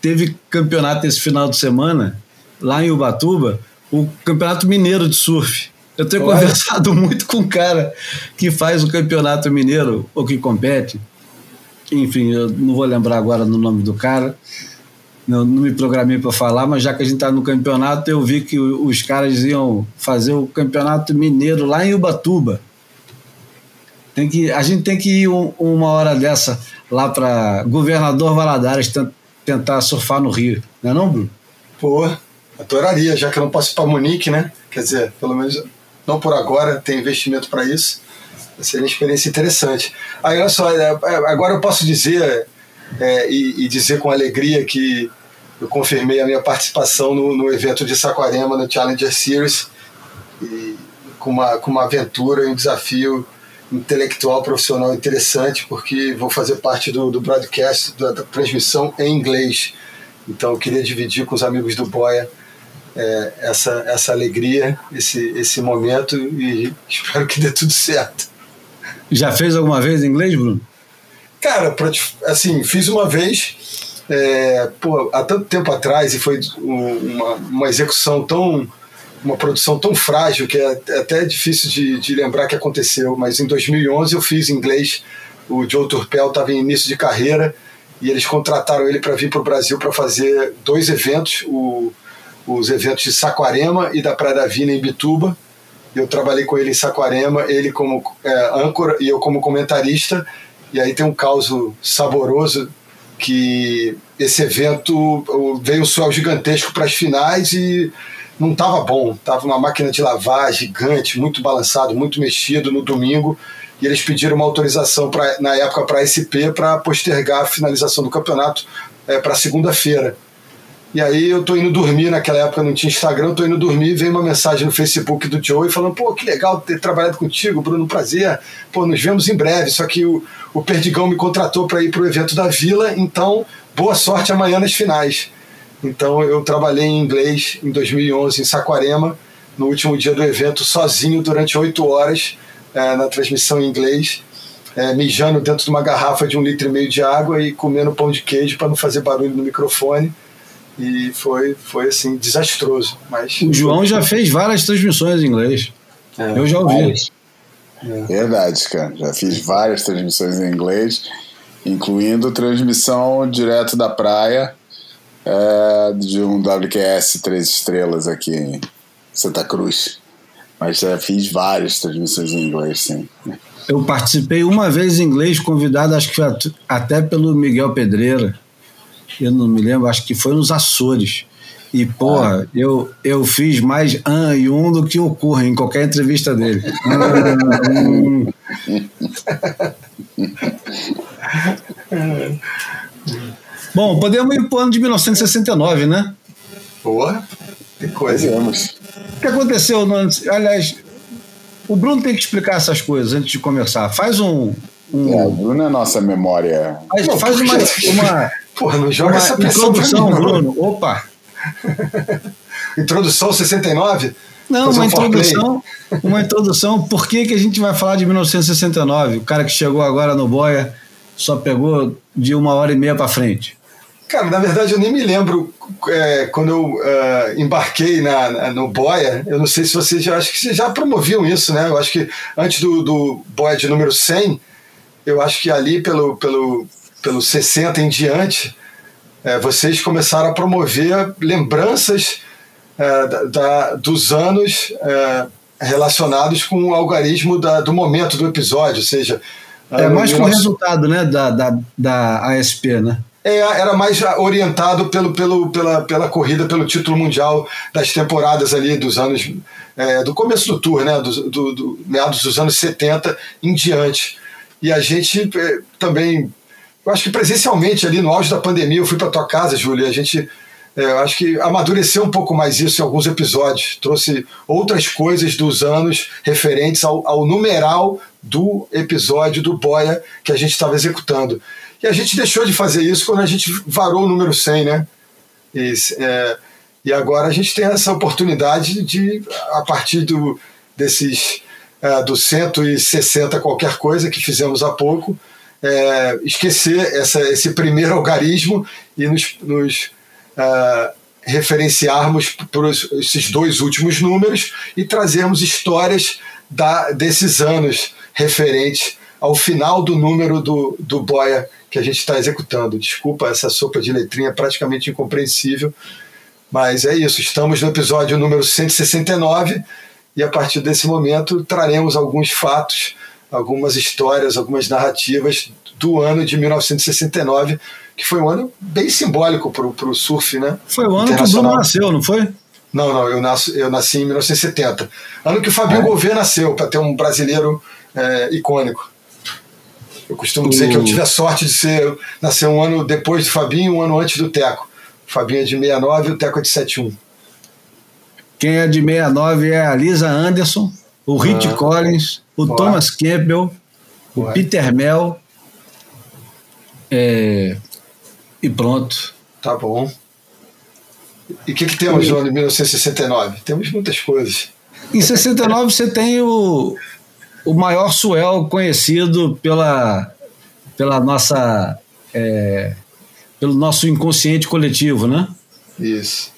teve campeonato esse final de semana, lá em Ubatuba, o Campeonato Mineiro de Surf. Eu tenho Olha. conversado muito com o cara que faz o Campeonato Mineiro, ou que compete. Enfim, eu não vou lembrar agora no nome do cara não, não me programei para falar, mas já que a gente está no campeonato, eu vi que os caras iam fazer o campeonato mineiro lá em Ubatuba. Tem que, a gente tem que ir um, uma hora dessa lá para Governador Valadares tentar surfar no Rio, não é não, Bruno? Pô, adoraria, já que eu não posso ir para Munique, né? Quer dizer, pelo menos não por agora, tem investimento para isso. Vai ser uma experiência interessante. Aí, olha só, é, é, agora eu posso dizer é, e, e, dizer com alegria que eu confirmei a minha participação no, no evento de Saquarema, no Challenger Series, e com uma, com uma aventura e um desafio intelectual, profissional interessante, porque vou fazer parte do, do broadcast, da, da transmissão em inglês. Então eu queria dividir com os amigos do Boia é, essa, essa alegria, esse, esse momento e espero que dê tudo certo. Já fez alguma vez em inglês, Bruno? Cara, assim, fiz uma vez é, pô, há tanto tempo atrás e foi uma, uma execução tão uma produção tão frágil que é, até difícil de, de lembrar que aconteceu, mas em 2011 eu fiz inglês, o Joe Turpel estava em início de carreira e eles contrataram ele para vir para o Brasil para fazer dois eventos, o, os eventos de Saquarema e da Praia da Vina em Bituba. Eu trabalhei com ele em Saquarema, ele como é, âncora e eu como comentarista. E aí tem um caos saboroso que esse evento veio suel gigantesco para as finais e não estava bom. Tava uma máquina de lavar gigante, muito balançado, muito mexido no domingo. E eles pediram uma autorização pra, na época para a SP para postergar a finalização do campeonato é, para segunda-feira. E aí eu tô indo dormir, naquela época não tinha Instagram, tô indo dormir, vem uma mensagem no Facebook do Joey falando, pô, que legal ter trabalhado contigo, Bruno, prazer, pô, nos vemos em breve, só que o, o Perdigão me contratou para ir pro evento da Vila, então boa sorte amanhã nas finais. Então eu trabalhei em inglês em 2011 em Saquarema, no último dia do evento, sozinho durante oito horas, é, na transmissão em inglês, é, mijando dentro de uma garrafa de um litro e meio de água e comendo pão de queijo para não fazer barulho no microfone e foi, foi assim, desastroso. Mas o João já fez várias transmissões em inglês. É, eu já ouvi. É. Verdade, cara. Já fiz várias transmissões em inglês, incluindo transmissão direto da praia é, de um WQS três estrelas aqui em Santa Cruz. Mas já fiz várias transmissões em inglês, sim. Eu participei uma vez em inglês, convidado, acho que até pelo Miguel Pedreira eu não me lembro, acho que foi nos Açores. E, porra, ah. eu, eu fiz mais an e um do que ocorre em qualquer entrevista dele. Bom, podemos ir para o ano de 1969, né? Boa, que coisa. Vamos. O que aconteceu? No, aliás, o Bruno tem que explicar essas coisas antes de começar. Faz um. um... É, o Bruno é nossa memória. Faz, faz uma, uma, Porra, não joga essa introdução, Bruno. Opa! introdução 69? Não, uma um introdução, uma introdução. Por que, que a gente vai falar de 1969? O cara que chegou agora no Boia só pegou de uma hora e meia para frente. Cara, na verdade eu nem me lembro é, quando eu uh, embarquei na, na, no Boia. Eu não sei se vocês já acho que vocês já promoviam isso, né? Eu acho que antes do, do Boia de número 100, eu acho que ali pelo, pelo pelos 60 em diante, é, vocês começaram a promover lembranças é, da, dos anos é, relacionados com o algarismo da, do momento do episódio, ou seja. É mais com o resultado né, da, da, da ASP, né? É, era mais orientado pelo, pelo, pela, pela corrida pelo título mundial das temporadas ali dos anos. É, do começo do tour, né? Do, do, do, meados dos anos 70 em diante. E a gente é, também eu acho que presencialmente ali no auge da pandemia, eu fui para tua casa, Júlia, a gente é, acho que amadureceu um pouco mais isso em alguns episódios, trouxe outras coisas dos anos referentes ao, ao numeral do episódio do Boia que a gente estava executando. E a gente deixou de fazer isso quando a gente varou o número 100, né? E, é, e agora a gente tem essa oportunidade de, a partir do, desses é, do 160 qualquer coisa que fizemos há pouco, é, esquecer essa, esse primeiro algarismo e nos, nos uh, referenciarmos para esses dois últimos números e trazermos histórias da, desses anos referentes ao final do número do, do Boia que a gente está executando. Desculpa essa sopa de letrinha praticamente incompreensível, mas é isso. Estamos no episódio número 169 e a partir desse momento traremos alguns fatos algumas histórias, algumas narrativas do ano de 1969, que foi um ano bem simbólico para o surf, né? Foi o ano que o Bruno nasceu, não foi? Não, não, eu, nasci, eu nasci em 1970. Ano que o Fabinho é. Gouveia nasceu, para ter um brasileiro é, icônico. Eu costumo dizer que eu tive a sorte de ser nascer um ano depois do Fabinho, um ano antes do Teco. O Fabinho é de 69 e o Teco é de 71. Quem é de 69 é a Lisa Anderson, o Rich ah. Collins, o Boa. Thomas Campbell, Boa. o Peter Mel. É, e pronto. Tá bom. E o que, que temos, João, em 1969? Temos muitas coisas. Em 69 você tem o, o maior suel conhecido pela, pela nossa, é, pelo nosso inconsciente coletivo, né? Isso.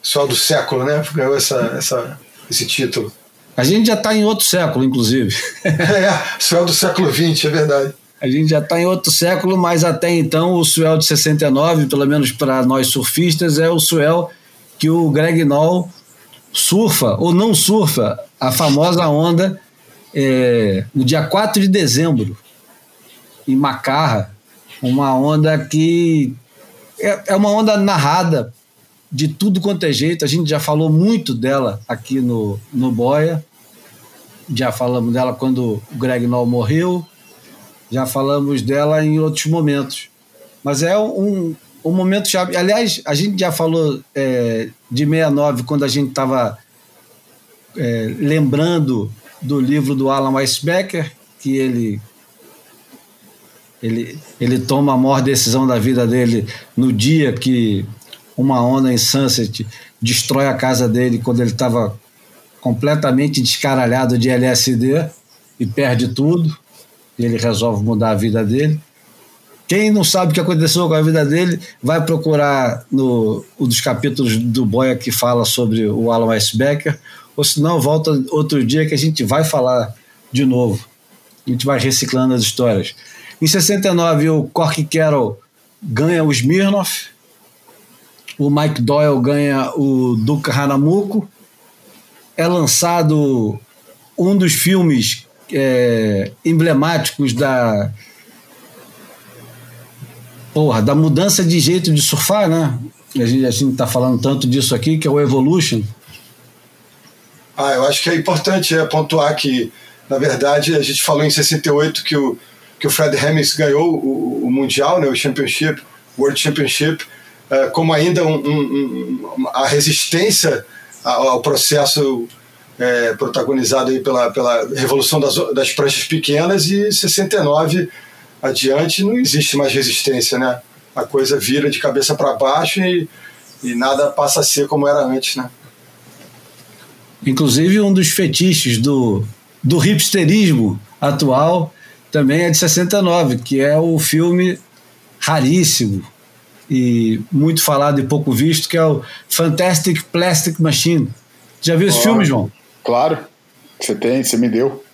Suel do século, né? Ganhou essa, essa, esse título. A gente já está em outro século, inclusive. é, Suel do século XX, é verdade. A gente já está em outro século, mas até então o Suel de 69, pelo menos para nós surfistas, é o Suel que o Greg Noll surfa ou não surfa a famosa onda é, no dia 4 de dezembro, em Macarra, uma onda que é, é uma onda narrada de tudo quanto é jeito. A gente já falou muito dela aqui no, no Boia. Já falamos dela quando o Greg Noll morreu, já falamos dela em outros momentos. Mas é um, um momento chave. Aliás, a gente já falou é, de 69 quando a gente estava é, lembrando do livro do Alan Weisbecker, que ele, ele, ele toma a maior decisão da vida dele no dia que uma onda em Sunset destrói a casa dele quando ele estava completamente descaralhado de LSD e perde tudo. E ele resolve mudar a vida dele. Quem não sabe o que aconteceu com a vida dele, vai procurar no um dos capítulos do Boia que fala sobre o Alan Weisbecker, ou se não, volta outro dia que a gente vai falar de novo. A gente vai reciclando as histórias. Em 69, o Cork Carroll ganha o Smirnoff, o Mike Doyle ganha o Duca Hanamuko, é lançado um dos filmes é, emblemáticos da porra, da mudança de jeito de surfar, né? A gente a está falando tanto disso aqui, que é o Evolution. Ah, eu acho que é importante é, pontuar que, na verdade, a gente falou em 68 que o, que o Fred Hemmings ganhou o, o Mundial, né, o Championship, World Championship, é, como ainda um, um, um, a resistência ao, processo é, protagonizado aí pela, pela revolução das, das pranchas pequenas e 69 adiante não existe mais resistência, né? A coisa vira de cabeça para baixo e, e nada passa a ser como era antes, né? Inclusive, um dos fetiches do, do hipsterismo atual também é de 69, que é o filme raríssimo e muito falado e pouco visto, que é o Fantastic Plastic Machine. Já viu esse filme, João? Claro, você tem, você me deu.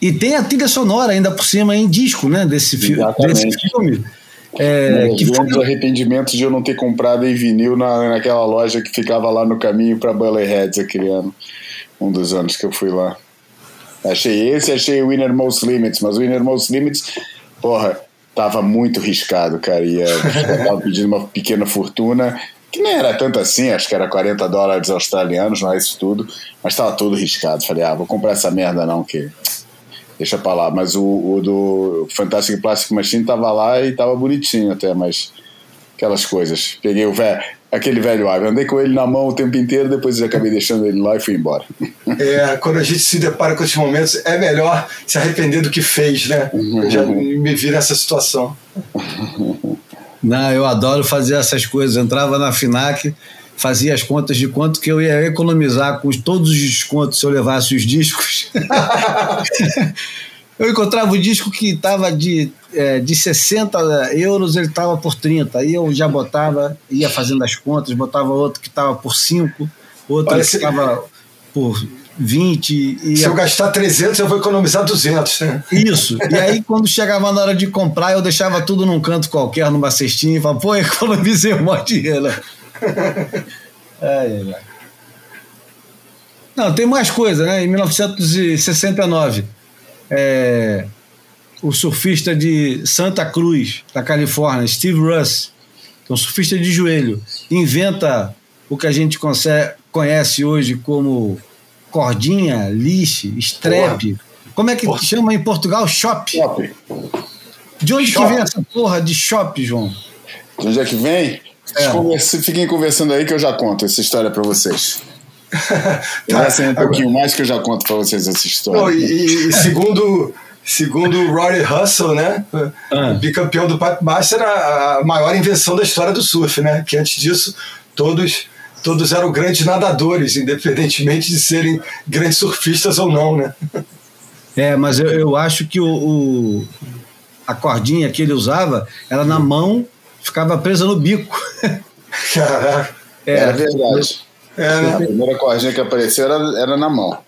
E tem a trilha sonora ainda por cima em disco, né? Desse, fi desse filme. É, que foi... os arrependimentos de eu não ter comprado em vinil na, naquela loja que ficava lá no caminho para Heads aquele ano. Um dos anos que eu fui lá. Achei esse, achei o Winner Most Limits, mas o Winner Most Limits, porra, tava muito riscado, cara. E tava pedindo uma pequena fortuna, que nem era tanto assim, acho que era 40 dólares australianos, não é isso tudo, mas tava todo riscado. Falei, ah, vou comprar essa merda não, que deixa pra lá. Mas o, o do Fantastic Plastic Machine tava lá e tava bonitinho até, mas aquelas coisas. Peguei o velho, aquele velho ave, andei com ele na mão o tempo inteiro, depois eu acabei deixando ele lá e fui embora. É, quando a gente se depara com esses momentos, é melhor se arrepender do que fez, né? Eu já me vi nessa situação. Não, eu adoro fazer essas coisas. Eu entrava na FINAC, fazia as contas de quanto que eu ia economizar com todos os descontos se eu levasse os discos. eu encontrava o disco que estava de, é, de 60 euros, ele estava por 30. Aí eu já botava, ia fazendo as contas, botava outro que estava por 5, outro Parece... que estava por 20. E se eu gastar 300, eu vou economizar 200, né? Isso. E aí, quando chegava na hora de comprar, eu deixava tudo num canto qualquer, numa cestinha, e falava, pô, economizei um monte de dinheiro ai, ai. Não, tem mais coisa, né? Em 1969, é, o surfista de Santa Cruz, da Califórnia, Steve Russ, que é um surfista de joelho, inventa o que a gente conhece hoje como cordinha, lixe, strep. Como é que porra. chama em Portugal? Shop. Shop. De onde shop. que vem essa porra de shop, João? De onde é que vem? É. Fiquem conversando aí que eu já conto essa história para vocês. tá, um pouquinho mais que eu já conto para vocês essa história. Oh, e, e, segundo segundo o Rory Russell, né, ah. bicampeão do Pipe Master, a, a maior invenção da história do surf, né? Que antes disso todos todos eram grandes nadadores, independentemente de serem grandes surfistas ou não, né? É, mas eu, eu acho que o, o, a cordinha que ele usava era na mão ficava presa no bico. Caraca. É, é verdade. É, né? A primeira cordinha que apareceu era, era na mão.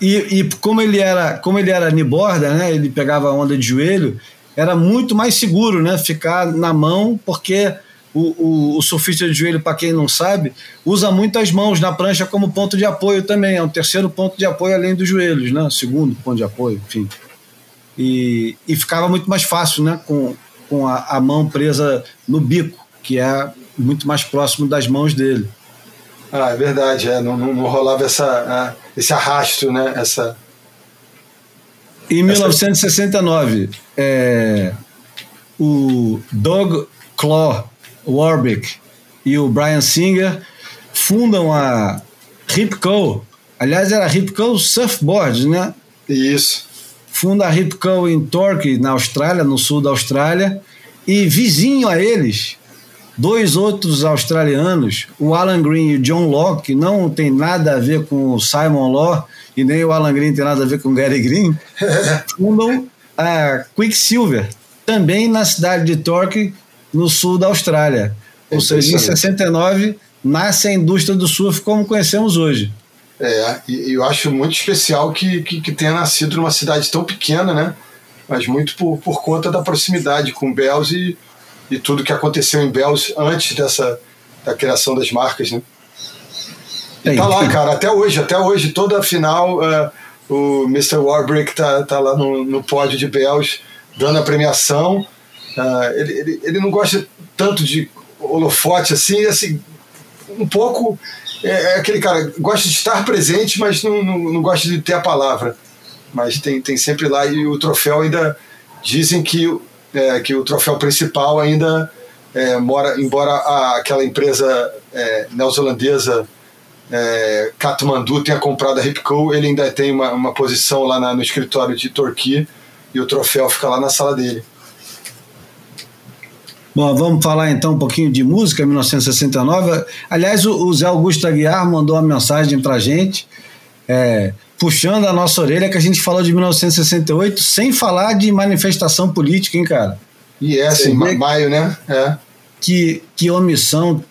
E, e como ele era como ele era borda, né? Ele pegava onda de joelho, era muito mais seguro, né? Ficar na mão, porque o, o, o surfista de joelho, para quem não sabe, usa muito as mãos na prancha como ponto de apoio também. É um terceiro ponto de apoio além dos joelhos, né? Segundo ponto de apoio, enfim. E, e ficava muito mais fácil, né? Com, com a, a mão presa no bico, que é muito mais próximo das mãos dele. Ah, é verdade, é, não, não, não rolava essa, esse arrasto, né? Essa, em 1969, é, o Doug Claw Warwick e o Brian Singer fundam a Ripco. Aliás, era Ripco Surfboard, né? Isso. Funda a Ripco em Torquay, na Austrália, no sul da Austrália. E vizinho a eles, dois outros australianos, o Alan Green e o John Law, que não tem nada a ver com o Simon Law, e nem o Alan Green tem nada a ver com o Gary Green, fundam a Quicksilver, também na cidade de Torquay, no sul da Austrália. Ou seja, em 69 nasce a indústria do surf como conhecemos hoje. É, e eu acho muito especial que, que, que, tenha nascido numa cidade tão pequena, né? Mas muito por, por conta da proximidade com Bells e, e tudo que aconteceu em Bells antes dessa da criação das marcas, né? E tá lá, cara, até hoje, até hoje, toda a final, uh, o Mr. Warbrick tá, tá lá no, no pódio de Bells, dando a premiação. Uh, ele, ele, ele não gosta tanto de holofote assim, assim, um pouco é, é, aquele cara, gosta de estar presente, mas não, não, não, gosta de ter a palavra. Mas tem, tem sempre lá, e o troféu ainda dizem que, é, que o troféu principal ainda é, mora, embora a, aquela empresa é, neozelandesa é, Kathmandu tenha comprado a Ripco, ele ainda tem uma, uma posição lá na, no escritório de Torquia e o troféu fica lá na sala dele. Bom, vamos falar então um pouquinho de música, 1969. Aliás, o, Zé Augusto Aguiar mandou uma mensagem para gente, é, puxando a nossa orelha, que a gente falou de 1968 sem falar de manifestação política, hein, cara? E é, assim, maio, né? É. Que, que omissão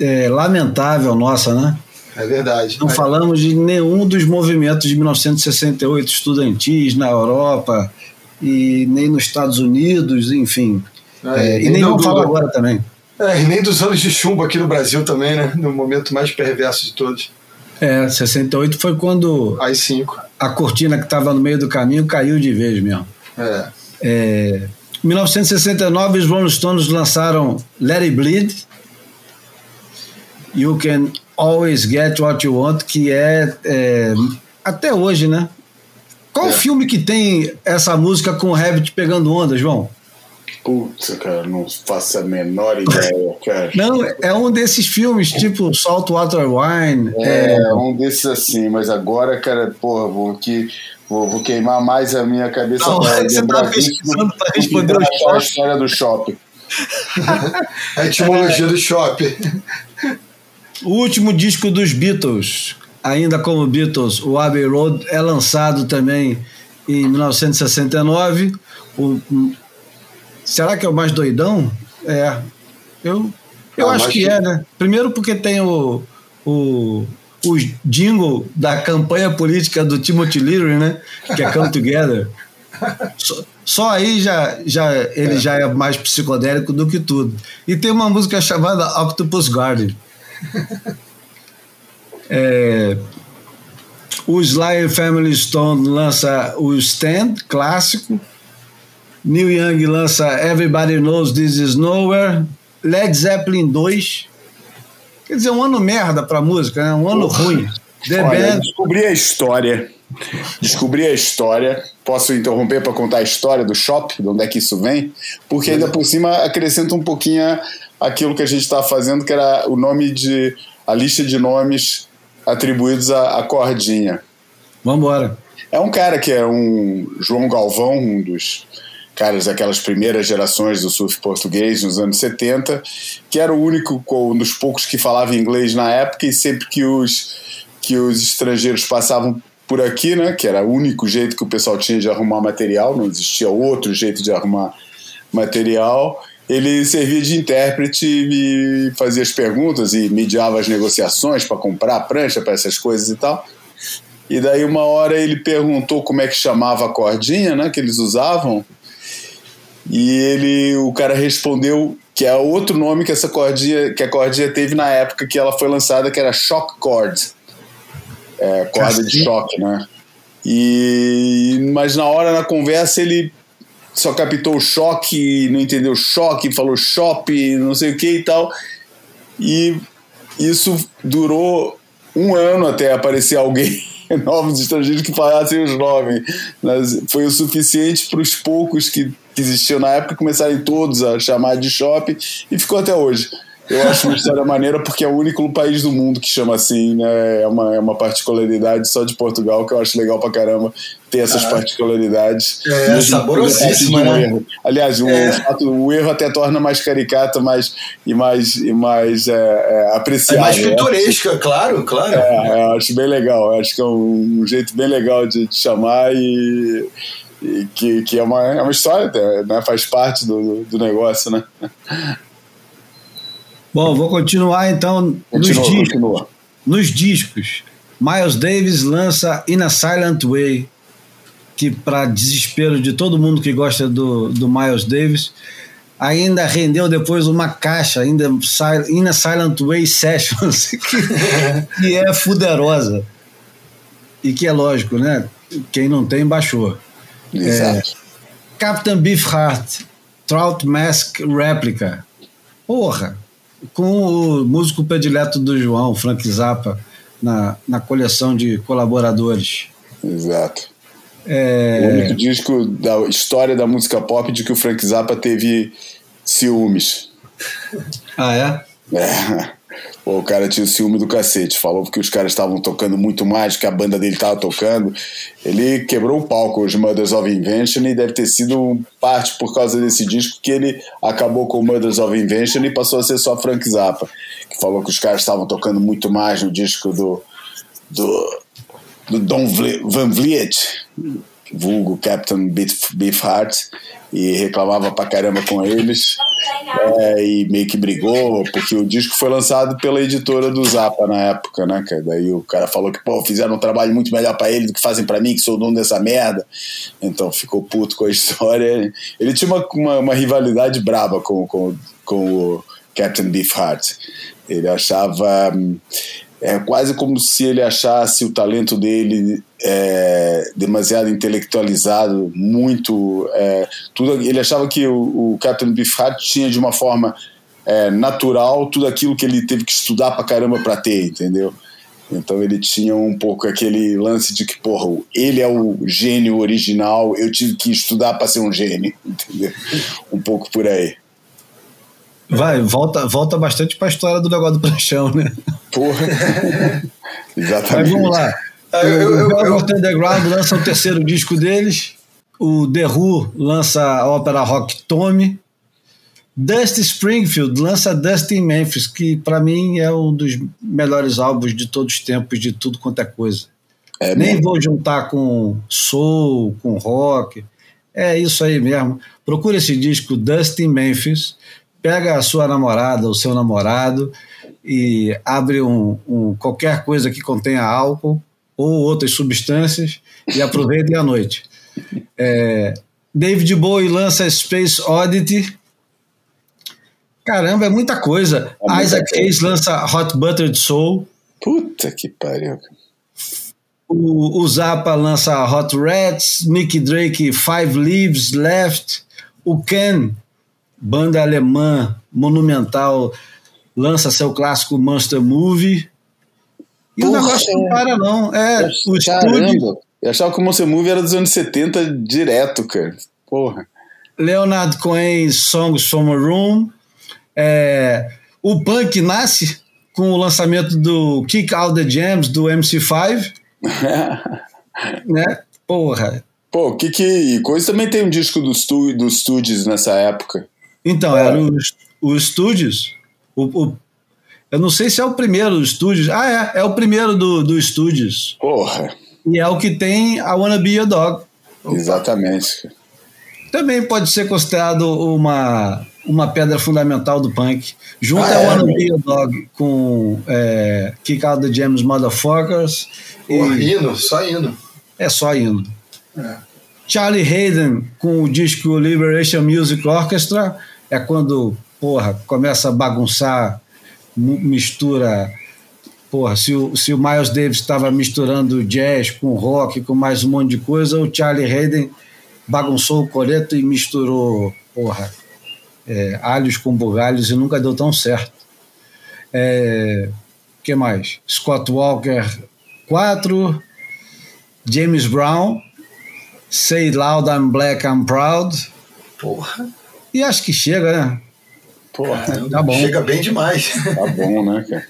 é, lamentável nossa, né? É verdade. Não falamos de nenhum dos movimentos de 1968 estudantis na Europa e nem nos Estados Unidos, enfim. É, e nem vamos falar agora também. É, e nem dos anos de chumbo aqui no Brasil também, né? No momento mais perverso de todos. É, 68 foi quando. Aí. A cortina que estava no meio do caminho caiu de vez mesmo. É. é 1969, os Rolling Stones lançaram Let It Bleed, You Can Always Get What You Want, que é, é até hoje, né? Qual é. filme que tem essa música com o Rabbit pegando onda, João? Putz, cara, não faço a menor ideia, cara. Não, é um desses filmes, tipo Saltwater Wine. É, é, um desses assim, mas agora, cara, porra, vou aqui. Vou, vou queimar mais a minha cabeça não, pra você tá pesquisando para responder a história do shopping. a etimologia do shopping. O último disco dos Beatles, ainda como Beatles, o Abbey Road, é lançado também em 1969. O, Será que é o mais doidão? É. Eu, eu ah, acho que, que é, né? Primeiro porque tem o, o, o jingle da campanha política do Timothy Leary, né? Que é Come Together. Só, só, aí já, já ele é. já é mais psicodélico do que tudo. E tem uma música chamada Octopus Garden. É, o Sly Family Stone lança o Stand, clássico. Neil Young lança Everybody Knows This Is Nowhere, Led Zeppelin 2. Quer dizer, um ano merda pra música, né? Um ano ruim. The Olha, Band... Descobri a história. Descobri a história. Posso interromper para contar a história do Shop, de onde é que isso vem? Porque ainda por cima acrescenta um pouquinho aquilo que a gente estava fazendo, que era o nome de. a lista de nomes atribuídos à, à cordinha. Vamos embora. É um cara que é um João Galvão, um dos caras daquelas primeiras gerações do surf português nos anos 70, que era o único, um dos poucos que falava inglês na época e sempre que os, que os estrangeiros passavam por aqui, né, que era o único jeito que o pessoal tinha de arrumar material, não existia outro jeito de arrumar material, ele servia de intérprete e fazia as perguntas e mediava as negociações para comprar prancha, para essas coisas e tal. E daí uma hora ele perguntou como é que chamava a cordinha, né, que eles usavam. E ele, o cara respondeu que é outro nome que essa cordinha, que a cordinha teve na época que ela foi lançada, que era shock cord, é, corda de choque, né? E mas na hora na conversa ele só captou o choque, não entendeu o choque, falou shopping, não sei o que e tal. E isso durou um ano até aparecer alguém novos estrangeiros que falassem os nomes. Mas foi o suficiente para os poucos que, que existiam na época começarem todos a chamar de shopping e ficou até hoje. Eu acho uma história maneira porque é o único país do mundo que chama assim, né? É uma, é uma particularidade só de Portugal que eu acho legal pra caramba ter essas ah, particularidades. É, saborosíssima, né? Erro. Aliás, o, é. fato, o erro até torna mais caricata mais, e mais, e mais é, é, apreciável. É mais né? pitoresca, claro, claro. É, é, acho bem legal. Acho que é um, um jeito bem legal de, de chamar e, e, que, que é, uma, é uma história, né? faz parte do, do negócio, né? Bom, vou continuar então continua, nos discos. Continua. Nos discos, Miles Davis lança In a Silent Way, que para desespero de todo mundo que gosta do, do Miles Davis, ainda rendeu depois uma caixa, ainda In a Silent Way Sessions, que, que é fuderosa. E que é lógico, né? Quem não tem, baixou. Exato. É, Captain Beefheart, Trout Mask Replica. Porra! Com o músico predileto do João, Frank Zappa, na, na coleção de colaboradores. Exato. É... O único disco da história da música pop de que o Frank Zappa teve ciúmes. Ah, é? É. O cara tinha o ciúme do cacete. Falou que os caras estavam tocando muito mais que a banda dele estava tocando. Ele quebrou o palco, os Mothers of Invention, e deve ter sido parte por causa desse disco que ele acabou com o Mothers of Invention e passou a ser só Frank Zappa. Que falou que os caras estavam tocando muito mais no disco do, do, do Don Van Vliet, vulgo Captain Beefheart e reclamava pra caramba com eles é, e meio que brigou, porque o disco foi lançado pela editora do Zappa na época, né, cara? Daí o cara falou que, pô, fizeram um trabalho muito melhor para ele do que fazem para mim, que sou dono dessa merda. Então ficou puto com a história. Ele tinha uma, uma, uma rivalidade braba com, com, com o Captain Beefheart. Ele achava. É quase como se ele achasse o talento dele é, demasiado intelectualizado, muito. É, tudo, ele achava que o, o Captain Beefheart tinha de uma forma é, natural tudo aquilo que ele teve que estudar pra caramba pra ter, entendeu? Então ele tinha um pouco aquele lance de que, porra, ele é o gênio original, eu tive que estudar para ser um gênio, entendeu? Um pouco por aí. Vai, volta, volta bastante para a história do negócio do pranchão, né? Porra. Exatamente. Mas vamos lá. Ah, o Velvet Underground lança o terceiro disco deles. O The Who lança a ópera rock Tommy. Dusty Springfield lança Dusty Memphis, que para mim é um dos melhores álbuns de todos os tempos, de tudo quanto é coisa. É Nem vou juntar com soul, com rock. É isso aí mesmo. Procura esse disco Dusty Memphis, pega a sua namorada, o seu namorado e abre um, um qualquer coisa que contenha álcool ou outras substâncias e aproveitem a noite. É, David Bowie lança Space Oddity. Caramba, é muita coisa. É Isaac Hayes lança Hot Buttered Soul. Puta que pariu. O, o Zappa lança Hot Rats, Mickey Drake Five Leaves Left. O Ken, banda alemã monumental, lança seu clássico Monster Movie. E Porra, o negócio não para, não. É, o estúdio. Eu achava que o Monster Movie era dos anos 70 direto, cara. Porra. Leonard Cohen, Songs from a Room. É, o punk nasce com o lançamento do Kick Out the Jams do MC5. né? Porra. Pô, que que. Coisa também tem um disco dos do Studios nessa época. Então, é. era os, os Studios. O, o, eu não sei se é o primeiro do Studios. Ah, é. É o primeiro do, do Studios. Porra. E é o que tem a Wanna Be Your Dog. Exatamente. também pode ser considerado uma, uma pedra fundamental do punk. Junta Ah, é? Wanna Be a Dog com é, Kick Out the James Motherfuckers. Pô, e hino, só hino. é só indo. É. Charlie Hayden com o disco Liberation Music Orchestra é quando, porra, começa a bagunçar, mistura. Porra, se o, se o Miles Davis estava misturando jazz com rock, com mais um monte de coisa, o Charlie Hayden bagunçou o coreto e misturou, porra, é, alhos com bugalhos e nunca deu tão certo. É, que mais? Scott Walker 4, James Brown, Say Loud I'm Black I'm Proud. Porra. E acho que chega, né? Porra, Tá bom. Chega bem demais. tá bom, né, cara?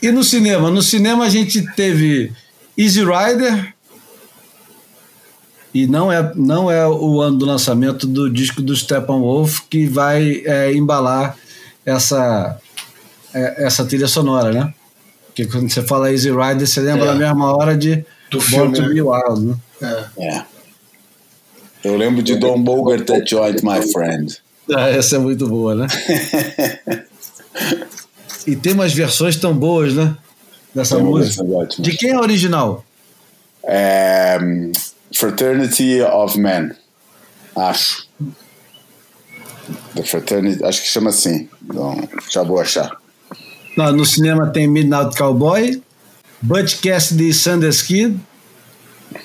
E no cinema? No cinema a gente teve Easy Rider. E não é, não é o ano do lançamento do disco do Steppenwolf que vai é, embalar essa, é, essa trilha sonora, né? Porque quando você fala Easy Rider, você lembra É. na mesma hora de Do Born filme, to né? Be Wild, né? É. É. Eu lembro de Don Bogart That Joint, my friend. Ah, essa é muito boa, né? e tem umas versões tão boas, né? Dessa Tem música. De quem é a original? É, Fraternity of Men. Acho. The Fraternity, acho que chama assim. Então, já vou achar. Não, no cinema tem Midnight Cowboy, Butch Cassidy e Sundance Kid,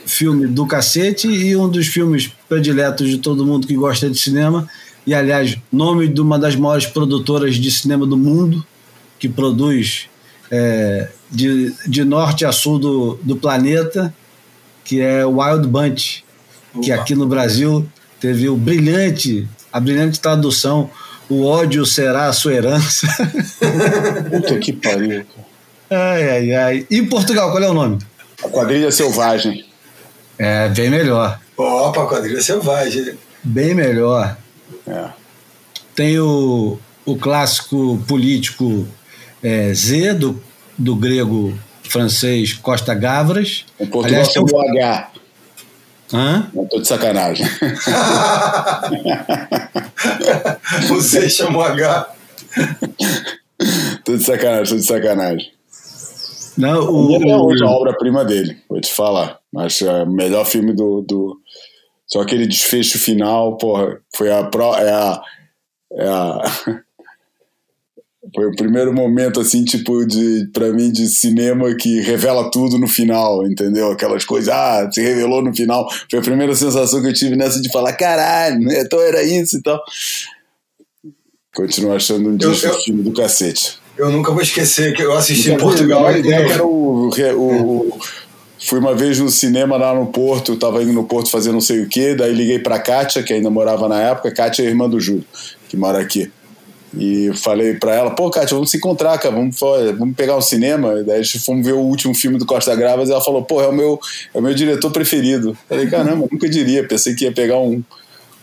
filme do cacete, e um dos filmes prediletos de todo mundo que gosta de cinema, e aliás, nome de uma das maiores produtoras de cinema do mundo, que produz é, de, de norte a sul do, do planeta, que é Wild Bunch, que Opa. aqui no Brasil teve o brilhante, a brilhante tradução O ódio será a sua herança. Puta que pariu. cara. Ai, ai, ai. E em Portugal, qual é o nome? A quadrilha selvagem. É, bem melhor. Opa, quadrilha selvagem. Bem melhor. É. Tem o, o clássico político é, Z, do, do grego francês Costa Gavras. Em Portugal tem um- tem o H. Hã? Não tô de sacanagem. o Z chamou H. tô de sacanagem, tô de sacanagem. Não, até o, hoje é a obra-prima dele, vou te falar. Acho é o melhor filme do, do. Só aquele desfecho final, porra, foi a. Pro, é a, é a foi o primeiro momento, assim, tipo, de, pra mim, de cinema que revela tudo no final, entendeu? Aquelas coisas, ah, se revelou no final. Foi a primeira sensação que eu tive nessa de falar, caralho, né? então era isso e tal. Continuo achando um filme do cacete. Eu nunca vou esquecer que eu assisti em Então, Portugal. A ideia que era o, o- o- Fui uma vez no cinema lá no Porto, tava indo no Porto fazer não sei o que, daí liguei pra Kátia, que ainda morava na época, Kátia é irmã do Júlio, que mora aqui. E falei pra ela, pô, Kátia, vamos se encontrar, cara, vamos, vamos pegar um cinema. E daí a gente fomos ver o último filme do Costa Gravas e ela falou, pô, é o meu, é o meu diretor preferido. Falei, caramba, nunca diria, pensei que ia pegar um.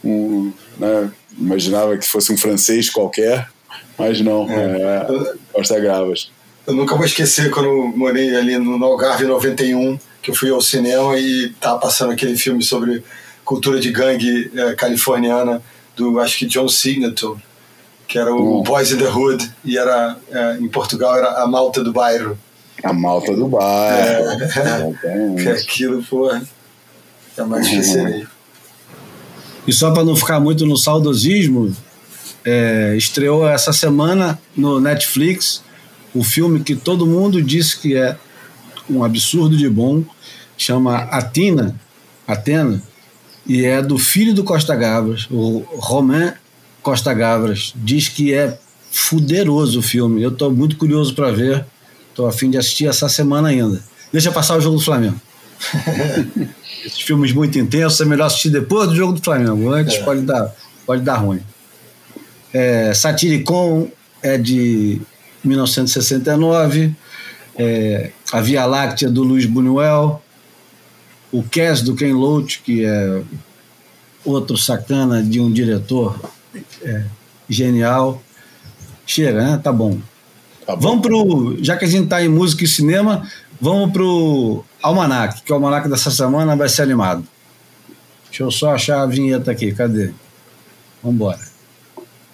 um né, imaginava que fosse um francês qualquer, mas não, é, Costa Gravas. Eu nunca vou esquecer quando eu morei ali no no Algarve 91, que eu fui ao cinema e tava passando aquele filme sobre cultura de gangue eh, californiana do acho que John Signature, que era o Hum. Boys in the Hood e era eh, em Portugal era a Malta do Bairro. A malta do bairro. Que aquilo, porra, jamais esquecerei. E só para não ficar muito no saudosismo, é, estreou essa semana no Netflix o filme que todo mundo disse que é um absurdo de bom, chama Atina, Atena, e é do filho do Costa Gavras, o Romain Costa Gavras. Diz que é fuderoso o filme. Eu estou muito curioso para ver. Estou a fim de assistir essa semana ainda. Deixa passar o jogo do Flamengo. Esses filmes muito intensos é melhor assistir depois do jogo do Flamengo. Antes É. pode, dar, pode dar ruim. É, Satiricon é de 1969. É, a Via Láctea do Luiz Buñuel. O Cass do Ken Loach, que é outro sacana de um diretor é, genial. Chega, né? Tá bom. Tá bom. Vamos pro. Já que a gente está em música e cinema, vamos pro Almanac, que o Almanac dessa semana vai ser animado. Deixa eu só achar a vinheta aqui, cadê? Vamos embora.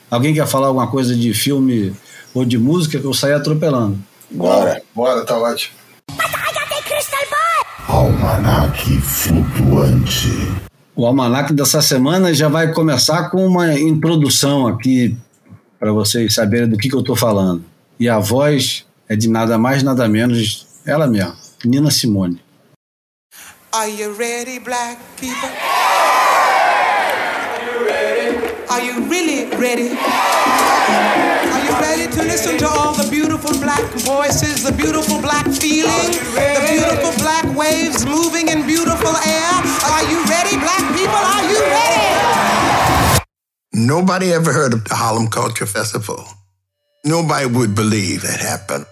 Alguém quer falar alguma coisa de filme ou de música que eu saí atropelando? Bora, bora, tá ótimo. Almanac flutuante. O almanac dessa semana já vai começar com uma introdução aqui para vocês saberem do que, que eu estou falando. E a voz é de nada mais, nada menos, ela mesma, Nina Simone. Are you ready, black people? Are you really ready? Are you ready to listen to all the beautiful black voices, the beautiful black feeling, the beautiful black waves moving in beautiful air? Are you ready, black people? Are you ready? Nobody ever heard of the Harlem Culture Festival. Nobody would believe it happened.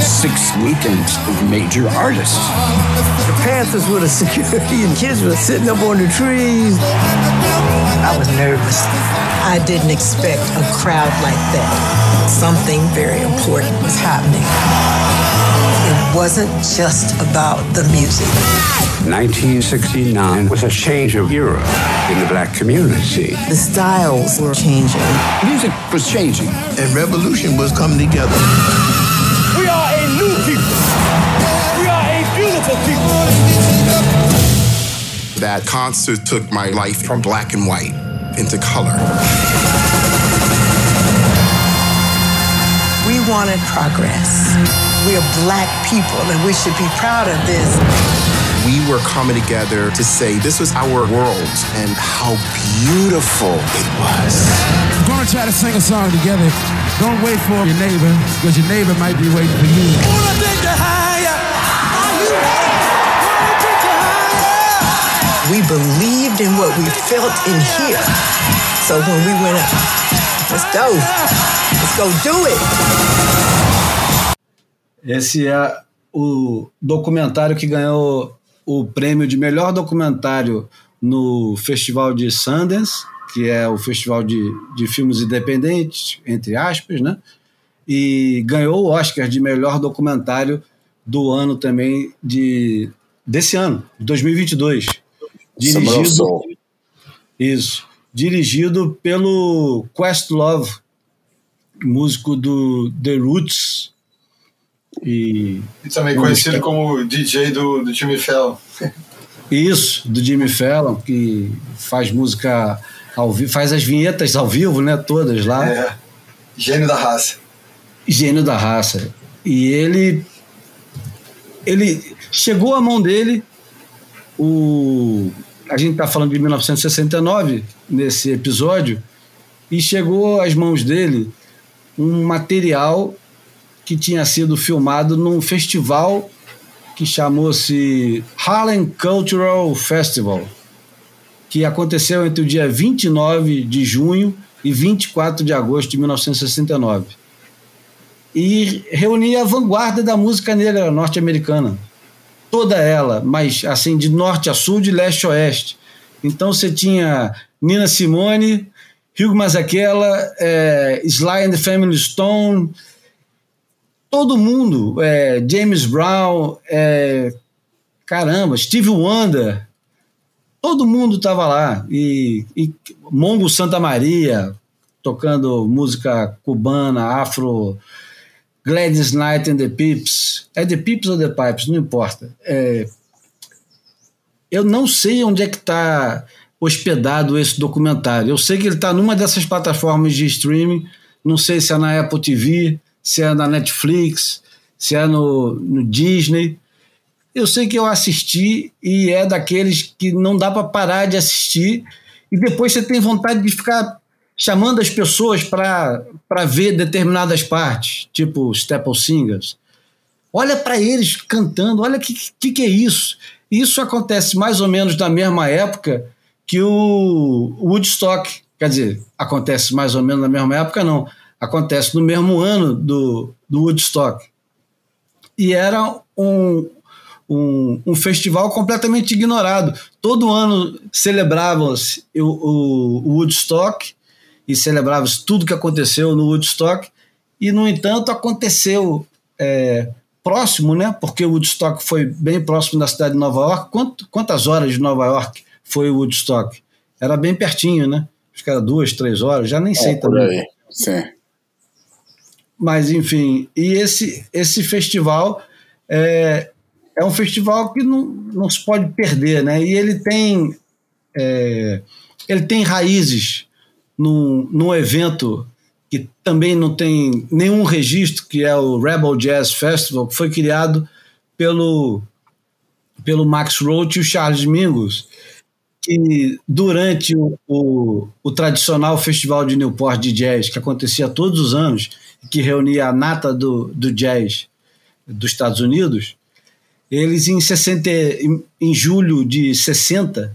Six weekends of major artists. The Panthers were the security and kids were sitting up on the trees. I was nervous. I didn't expect a crowd like that. Something very important was happening. It wasn't just about the music. 1969 was a change of era in the black community. The styles were changing. Music was changing. And revolution was coming together. That concert took my life from black and white into color. We wanted progress. We are black people and we should be proud of this. We were coming together to say this was our world and how beautiful it was. We're gonna try to sing a song together. Don't wait for your neighbor, because your neighbor might be waiting for you. We believed in what we felt in here. So when we went up, let's go. Let's go do it. Esse é o documentário que ganhou o prêmio de melhor documentário no Festival de Sundance, que é o festival de, de filmes independentes, entre aspas, né? E ganhou o Oscar de melhor documentário do ano também de desse ano, 2022. Dirigido Isso, dirigido pelo Questlove, músico do The Roots, e, e também conhecido como DJ do, do Jimmy Fallon. Isso, do Jimmy Fallon, que faz música ao vivo, faz as vinhetas ao vivo, né? Todas lá. É. Gênio da raça. Gênio da raça. E ele. Ele chegou à mão dele o. A gente está falando de 1969 nesse episódio, e chegou às mãos dele um material que tinha sido filmado num festival que chamou-se Harlem Cultural Festival, que aconteceu entre o dia 29 de junho e 24 de agosto de 1969. E reunia a vanguarda da música negra norte-americana. Toda ela, mas assim, de norte a sul, de leste a oeste. Então você tinha Nina Simone, Hugh Masekela, é, Sly and the Family Stone, todo mundo, é, James Brown, é, caramba, Steve Wonder, todo mundo estava lá. E, e Mongo Santa Maria, tocando música cubana, afro, Gladys Knight and the Pips. É The Pips ou The Pipes, não importa. É, eu não sei onde é que está hospedado esse documentário. Eu sei que ele está numa dessas plataformas de streaming, não sei se é na Apple TV, se é na Netflix, se é no, no Disney. Eu sei que eu assisti e é daqueles que não dá para parar de assistir e depois você tem vontade de ficar chamando as pessoas para ver determinadas partes, tipo Staple Singers. Olha para eles cantando, olha o que, que, que é isso. Isso acontece mais ou menos na mesma época que o Woodstock. Quer dizer, acontece mais ou menos na mesma época, não. Acontece no mesmo ano do, do Woodstock. E era um, um, um, festival completamente ignorado. Todo ano celebrava-se o, o, o, Woodstock e celebrava-se tudo que aconteceu no Woodstock, e, no entanto, aconteceu é, próximo, né? Porque o Woodstock foi bem próximo da cidade de Nova York. Quanto, quantas horas de Nova York foi o Woodstock? Era bem pertinho, né? Acho que era duas, três horas, já nem é, sei também. Aí. Sim. Mas, enfim, e esse, esse festival é, é um festival que não, não se pode perder, né? E ele tem, é, ele tem raízes num, num evento que também não tem nenhum registro, que é o Rebel Jazz Festival, que foi criado pelo, pelo Max Roach e o Charles Mingus, que durante o, o, o, tradicional festival de Newport de jazz, que acontecia todos os anos, que reunia a nata do, do jazz dos Estados Unidos, eles em, 60, em, em julho de 60,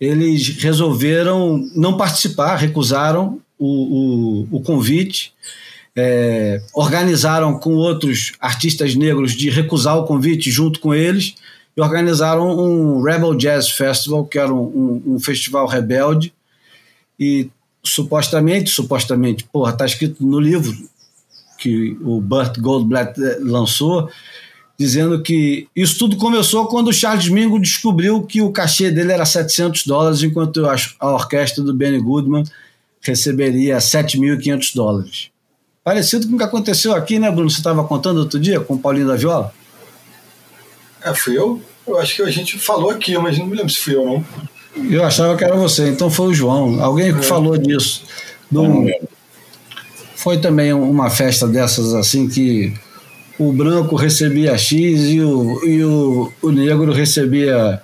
eles resolveram não participar, recusaram o, o, o convite, é, organizaram com outros artistas negros de recusar o convite junto com eles e organizaram um Rebel Jazz Festival, que era um, um, um festival rebelde, e supostamente, supostamente, porra, tá escrito no livro que o Burt Goldblatt eh, lançou, dizendo que isso tudo começou quando o Charles Mingo descobriu que o cachê dele era 700 dólares, enquanto a orquestra do Benny Goodman receberia 7.500 dólares. Parecido com o que aconteceu aqui, né, Bruno? Você estava contando outro dia com o Paulinho da Viola? É, fui eu? Eu acho que a gente falou aqui, mas não me lembro se fui eu não. Eu achava que era você, então foi o João. Alguém que é. falou disso. Do... Foi também uma festa dessas assim que o branco recebia X e o, e o, o negro recebia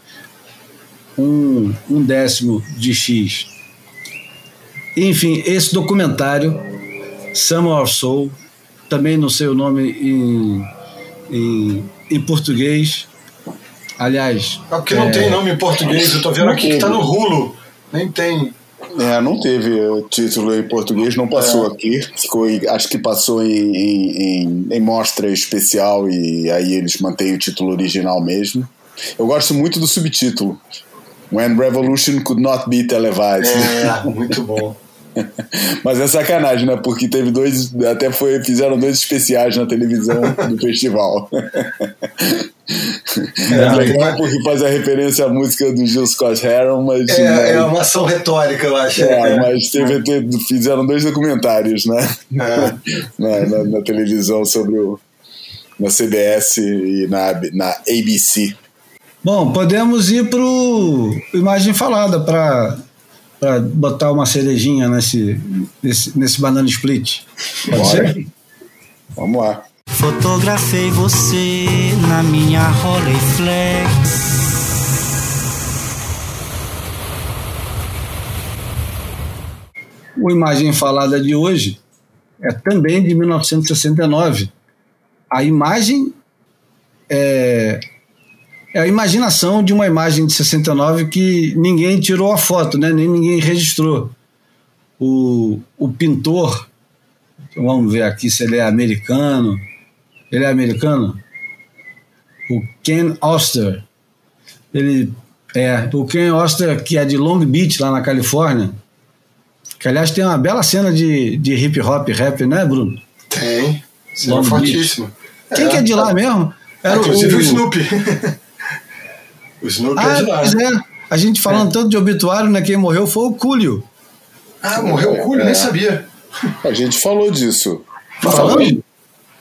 um, um décimo de X. Enfim, esse documentário, Summer of Soul, também não sei o nome em, em, em português. Aliás. É porque não é... tem nome em português, eu tô vendo aqui que tá no Rulo. Nem tem. É, não teve o título em português, não passou é. aqui. Ficou, acho que passou em, em, em, em, mostra especial e aí eles mantêm o título original mesmo. Eu gosto muito do subtítulo. When Revolution Could Not Be Televised. É, muito bom. Mas é sacanagem, né? Porque teve dois. Até foi, fizeram dois especiais na televisão do festival. É, é legal porque faz a referência à música do Gil Scott Heron, mas. É, né, é uma ação retórica, eu acho. É, mas teve, teve, fizeram dois documentários, né? É. na, na, na, televisão sobre o. na CBS e na, na ABC. Bom, podemos ir para o Imagem Falada para para botar uma cerejinha nesse, nesse, nesse banana split. Pode Bora. ser? Vamos lá. Fotografei você na minha Rolleiflex. O Imagem Falada de hoje é também de 1969. A imagem é, é a imaginação de uma imagem de 69 que ninguém tirou a foto, né? nem ninguém registrou. O, o pintor, vamos ver aqui se ele é americano. Ele é americano? O Ken Oster. Ele é o Ken Oster, que é de Long Beach, lá na Califórnia. Que aliás tem uma bela cena de, de hip hop rap, né, Bruno? Tem. Long fortíssimo. Quem é, que é de lá mesmo? Era Inclusive o, o Snoopy. O Snoopy ah, é de lá. Pois é. A gente falando é. tanto de obituário, né? Quem morreu foi o Cúlio. Ah, morreu o Cúlio? É. Nem sabia. A gente falou disso. Falamos?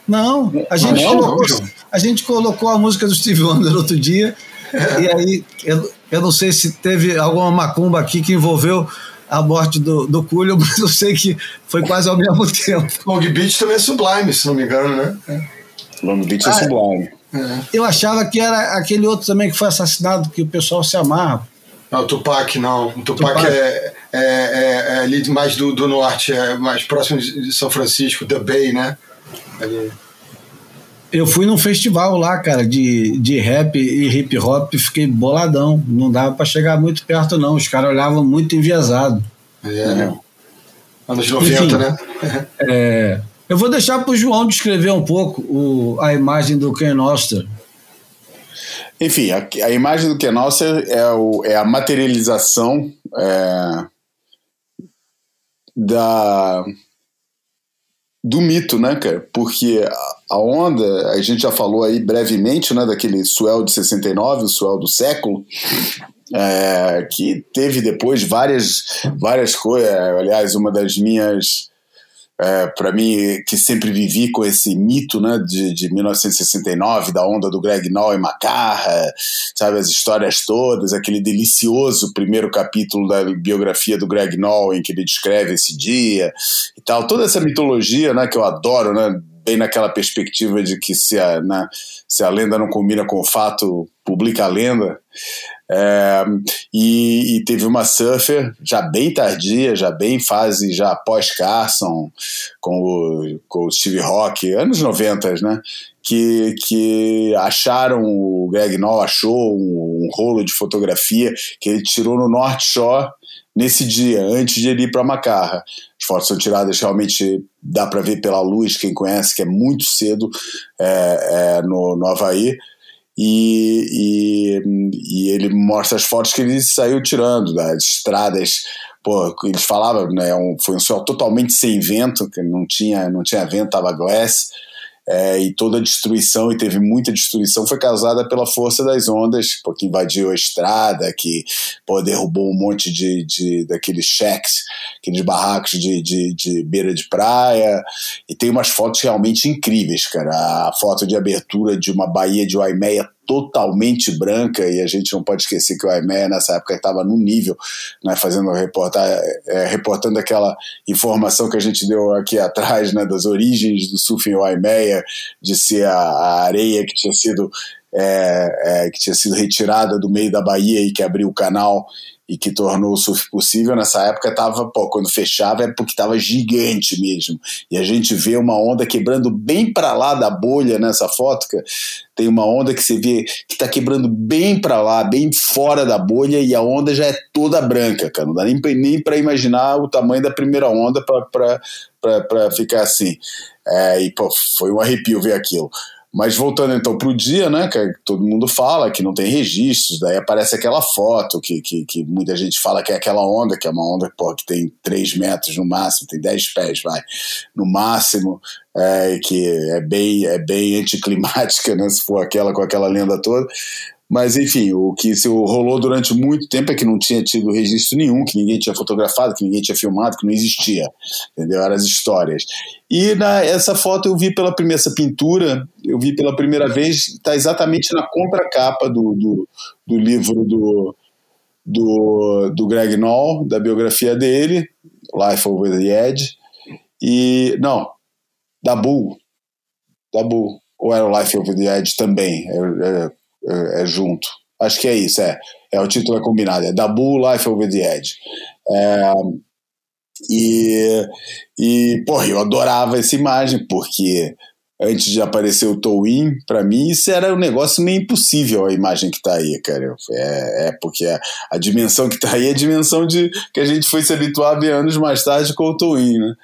Não, a gente, não, colocou, não, a gente colocou a música do Steve Wonder outro dia, é. e aí eu, eu não sei se teve alguma macumba aqui que envolveu a morte do, do Cúlio, mas eu sei que foi quase ao mesmo tempo. Long Beach também é Sublime, se não me engano, né? É. Long Beach é ah, Sublime. É. Eu achava que era aquele outro também que foi assassinado, que o pessoal se amarra. Não, o Tupac não. O Tupac, Tupac. É, é, é, é, ali mais do, do norte, é mais próximo de São Francisco, The Bay, né? Ali. Eu fui num festival lá, cara, de, de rap e hip hop, fiquei boladão. Não dava para chegar muito perto, não. Os caras olhavam muito enviesado. É, né? Anos 90, Enfim, né? é, eu vou deixar para o João descrever um pouco o, a imagem do Ken Oster. Enfim, a, a, imagem do Ken Oster é, o, é a materialização é, da, do mito, né, cara? Porque a onda, a gente já falou aí brevemente, né, daquele Suel de 69, o Suel do século, é, que teve depois várias, várias coisas. Aliás, uma das minhas é, para mim, que sempre vivi com esse mito né, de, de 1969, da onda do Greg Noll e Macarra, sabe, as histórias todas, aquele delicioso primeiro capítulo da biografia do Greg Noll, em que ele descreve esse dia e tal, toda essa mitologia né, que eu adoro, né, bem naquela perspectiva de que se a, né, se a lenda não combina com o fato, publica a lenda. É, e, e, teve uma surfer já bem tardia, já bem fase já pós Carson, com o, com o Steve Rock, anos 90, né? Que, que acharam, o Greg Noll achou um, um rolo de fotografia que ele tirou no North Shore nesse dia, antes de ele ir para Macarra. As fotos são tiradas realmente, dá para ver pela luz, quem conhece, que é muito cedo é, é, no, no Havaí e, e, e, ele mostra as fotos que ele saiu tirando das estradas. Pô, eles falavam, né, um, foi um céu totalmente sem vento, que não tinha, não tinha vento, tava glass é, e toda a destruição, e teve muita destruição, foi causada pela força das ondas, pô, que invadiu a estrada, que pô, derrubou um monte de, de daqueles shacks, aqueles barracos de, de, de beira de praia, e tem umas fotos realmente incríveis, cara. A foto de abertura de uma baía de Waimeia totalmente branca e a gente não pode esquecer que o Aimé nessa época estava no nível, né, fazendo reportar, é, reportando aquela informação que a gente deu aqui atrás, né, das origens do surf em Waimeia, de ser a, a, areia que tinha sido é, é, que tinha sido retirada do meio da Bahia e que abriu o canal e que tornou o surf possível, nessa época tava, pô, quando fechava é porque estava gigante mesmo. E a gente vê uma onda quebrando bem para lá da bolha nessa foto, cara. Tem uma onda que você vê que está quebrando bem para lá, bem fora da bolha e a onda já é toda branca, cara. Não dá nem, nem para imaginar o tamanho da primeira onda para ficar assim. É, e pô, foi um arrepio ver aquilo. Mas voltando então para o dia, né, que todo mundo fala que não tem registros, daí aparece aquela foto que, que, que, muita gente fala que é aquela onda, que é uma onda pô, que tem 3 metros no máximo, tem 10 pés, vai, no máximo, é, que é bem, é bem anticlimática, né, se for aquela com aquela lenda toda. Mas, enfim, o que se rolou durante muito tempo é que não tinha tido registro nenhum, que ninguém tinha fotografado, que ninguém tinha filmado, que não existia. Entendeu? Eram as histórias. E na, essa foto eu vi pela primeira, essa pintura, eu vi pela primeira vez, está exatamente na contracapa do, do, do livro do, do, do Greg Noll, da biografia dele, Life Over the Edge. E, não, da Bull. Da Bull. Ou era o Life Over the Edge também. É, é, é, é, junto. Acho que é isso, é. É o título é combinado, é Da Bull Life Over the Edge. É, e, e, porra, eu adorava essa imagem, porque antes de aparecer o Towin, para mim isso era um negócio meio impossível a imagem que tá aí, cara. É, é porque a, a, dimensão que tá aí é a dimensão de que a gente foi se habituar a ver anos mais tarde com o Towin, né?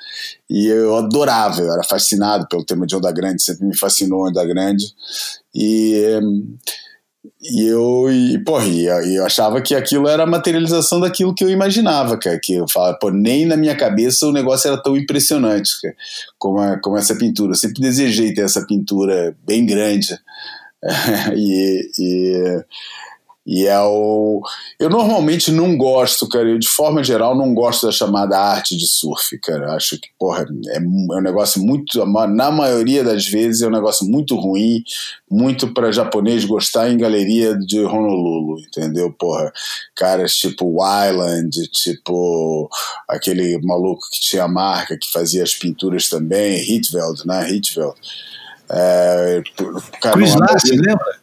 E eu adorava, eu era fascinado pelo tema de Onda Grande, sempre me fascinou Onda Grande. E e eu, e, porra, e eu achava que aquilo era a materialização daquilo que eu imaginava, cara. Que eu falava, pô, nem na minha cabeça o negócio era tão impressionante, cara, como, a, como essa pintura. Eu sempre desejei ter essa pintura bem grande. e, e e é o. Eu normalmente não gosto, cara. Eu, de forma geral, não gosto da chamada arte de surf, cara. acho que, porra, é, é um negócio muito. Na maioria das vezes é um negócio muito ruim, muito para japonês gostar em galeria de Honolulu, entendeu? Porra, caras tipo Wyland, tipo aquele maluco que tinha a marca, que fazia as pinturas também, Hitveld, né? Hitveld. É, cara, Chris Lass, lembra?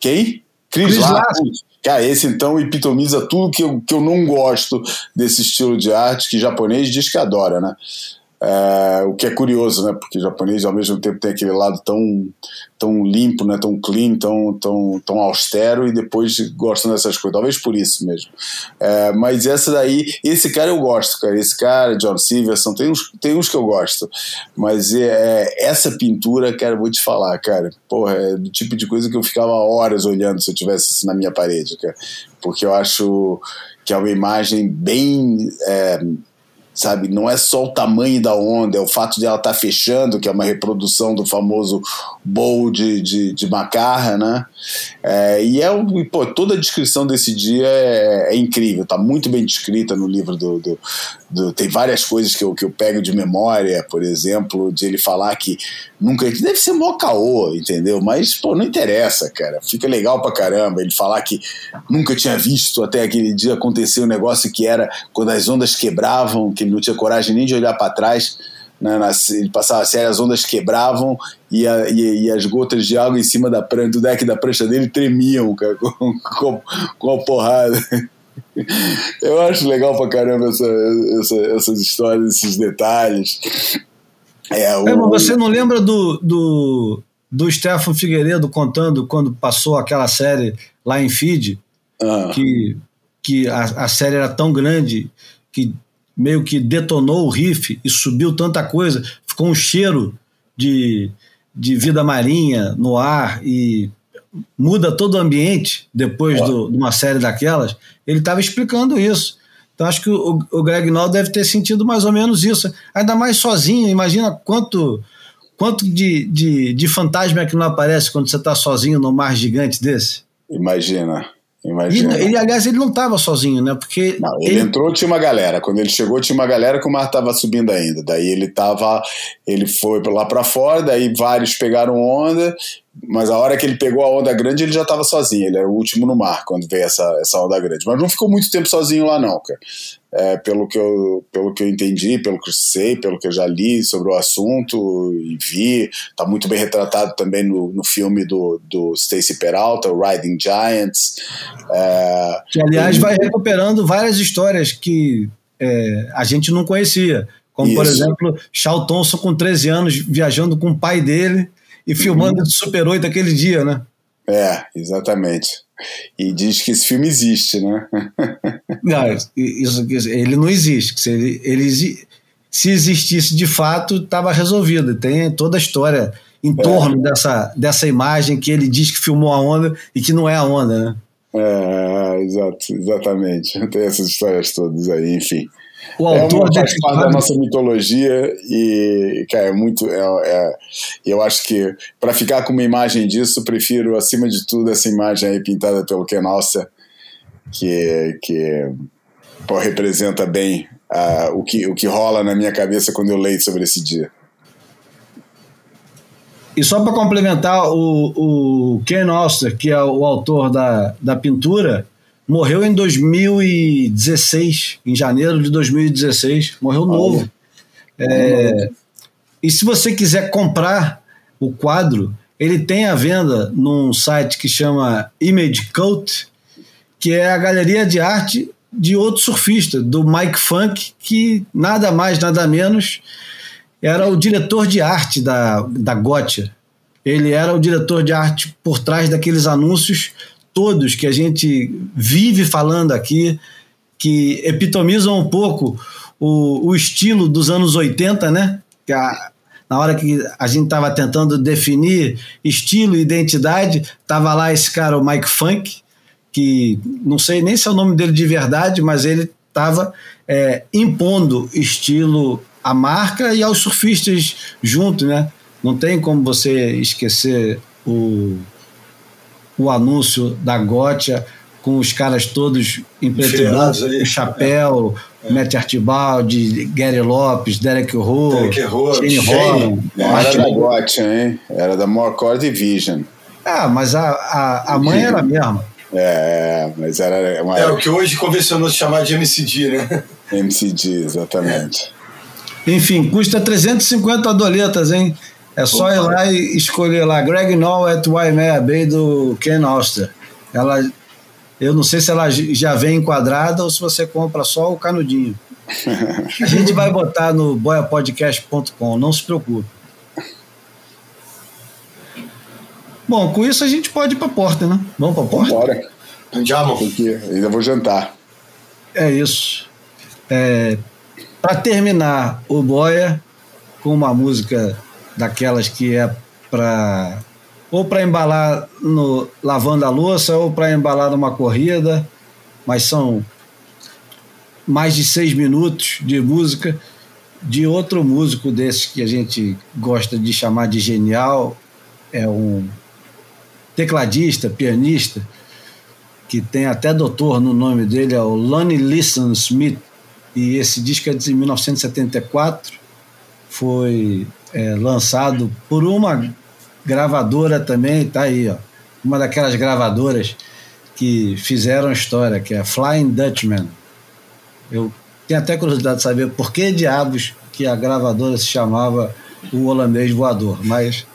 Quem? Chris, Chris Lass. Cara, esse então epitomiza tudo que eu, que eu não gosto desse estilo de arte que japonês diz que adora, né? É, o que é curioso, né? Porque o japonês ao mesmo tempo tem aquele lado tão, tão limpo, né? tão clean, tão, tão, tão austero e depois gostam dessas coisas. Talvez por isso mesmo. É, mas essa daí, esse cara eu gosto, cara. Esse cara, John Silverson, tem uns, tem uns que eu gosto. Mas é, é essa pintura, cara, vou te falar, cara. Porra, é do tipo de coisa que eu ficava horas olhando se eu tivesse assim na minha parede, cara. Porque eu acho que é uma imagem bem. Sabe? Não é só o tamanho da onda, é o fato de ela estar tá fechando, que é uma reprodução do famoso bowl de, de, de macarra, né? É, e é o, pô, toda a descrição desse dia é, é, incrível, tá muito bem descrita no livro do, do, do, Tem várias coisas que eu, que eu pego de memória, por exemplo, de ele falar que nunca. Deve ser mó caô, entendeu? Mas, pô, não interessa, cara. Fica legal pra caramba. Ele falar que nunca tinha visto até aquele dia acontecer um negócio que era quando as ondas quebravam, que ele não tinha coragem nem de olhar para trás. Né, ele passava a série, as ondas quebravam e, a, e, e, as gotas de água em cima da prancha, do deck da prancha dele tremiam cara, com, com, com a porrada. Eu acho legal pra caramba essa, essa, essas histórias, esses detalhes. É, o... é, mas você não lembra do, do, do Stefano Figueiredo contando quando passou aquela série lá em Feed? Ah. Que, que a, a série era tão grande que meio que detonou o riff e subiu tanta coisa, ficou um cheiro de, de vida marinha no ar e muda todo o ambiente depois do, de uma série daquelas. Ele estava explicando isso. Então acho que o, o Greg Nall deve ter sentido mais ou menos isso. Ainda mais sozinho, imagina quanto quanto de, de, de fantasma é que não aparece quando você está sozinho no mar gigante desse. Imagina. Imagina. Ele, ele, aliás, ele não estava sozinho, né? Porque. Não, ele, ele, entrou, tinha uma galera. Quando ele chegou, tinha uma galera que o mar estava subindo ainda. Daí ele tava. Ele foi lá para fora, daí vários pegaram onda, mas a hora que ele pegou a onda grande, ele já estava sozinho. Ele era o último no mar quando veio essa, essa onda grande. Mas não ficou muito tempo sozinho lá, não, cara é, pelo, que eu, pelo que eu entendi, pelo que eu sei, pelo que eu já li sobre o assunto e vi, está muito bem retratado também no, no filme do, do Stacy Peralta, Riding Giants. É, que, aliás, vai recuperando várias histórias que é, a gente não conhecia. Como, Isso. por exemplo, Charles Thompson com 13 anos viajando com o pai dele e filmando uhum. de Super 8 aquele dia, né? É, exatamente. E diz que esse filme existe, né? não, isso, ele não existe. Se, ele, ele, se existisse de fato, estava resolvido. Tem toda a história em é. torno dessa, dessa imagem que ele diz que filmou a onda e que não é a onda, né? É, exato, exatamente. Tem essas histórias todas aí, enfim. O autor é uma, da nossa mitologia e, cara, é muito. É, é, eu acho que para ficar com uma imagem disso, prefiro, acima de tudo, essa imagem aí pintada pelo Ken Alster, que, que pô, representa bem uh, o, que, o que rola na minha cabeça quando eu leio sobre esse dia. E só para complementar, o, o Ken Oster, que é o autor da, da pintura, Morreu em 2016, em janeiro de 2016. Morreu novo. É, e se você quiser comprar o quadro, ele tem à venda num site que chama Image Cult, que é a galeria de arte de outro surfista, do Mike Funk, que nada mais, nada menos era o diretor de arte da, da Gotcha. Ele era o diretor de arte por trás daqueles anúncios todos que a gente vive falando aqui, que epitomizam um pouco o, o estilo dos anos 80, né? Que a, na hora que a gente estava tentando definir estilo e identidade, estava lá esse cara, o Mike Funk, que não sei nem se é o nome dele de verdade, mas ele estava é, impondo estilo à marca e aos surfistas junto, né? Não tem como você esquecer o o anúncio da Gotia com os caras todos em preto e branco, chapéu, é. Matt Archibald, Gary Lopes, Derek Rowe, Derek Shane Holland. Era da Gotia, hein? Era da Morecore Division. Ah, mas a, a, a mãe era a mesma. É, mas era uma... É o que hoje convencionou se chamar de MCD, né? MCD, exatamente. Enfim, custa 350 doletas, hein? É só ir lá e escolher lá Greg Noll at Waimea Bay do Ken Oster. Ela, eu não sei se ela já vem enquadrada ou se você compra só o canudinho. A gente vai botar no boiapodcast.com, não se preocupe. Bom, com isso a gente pode ir para a porta, né? Vamos para a porta? Bora. Andiamo. Porque ainda vou jantar. É isso. É, para terminar o Boia com uma música daquelas que é para ou para embalar no lavando a louça ou para embalar numa corrida, mas são mais de seis minutos de música de outro músico desse que a gente gosta de chamar de genial, é um tecladista, pianista, que tem até doutor no nome dele, é o Lonnie Liston Smith, e esse disco é de 1974, foi é, lançado por uma gravadora também, tá aí, ó, uma daquelas gravadoras que fizeram história, que é Flying Dutchman. Eu tenho até curiosidade de saber por que diabos que a gravadora se chamava o holandês voador, mas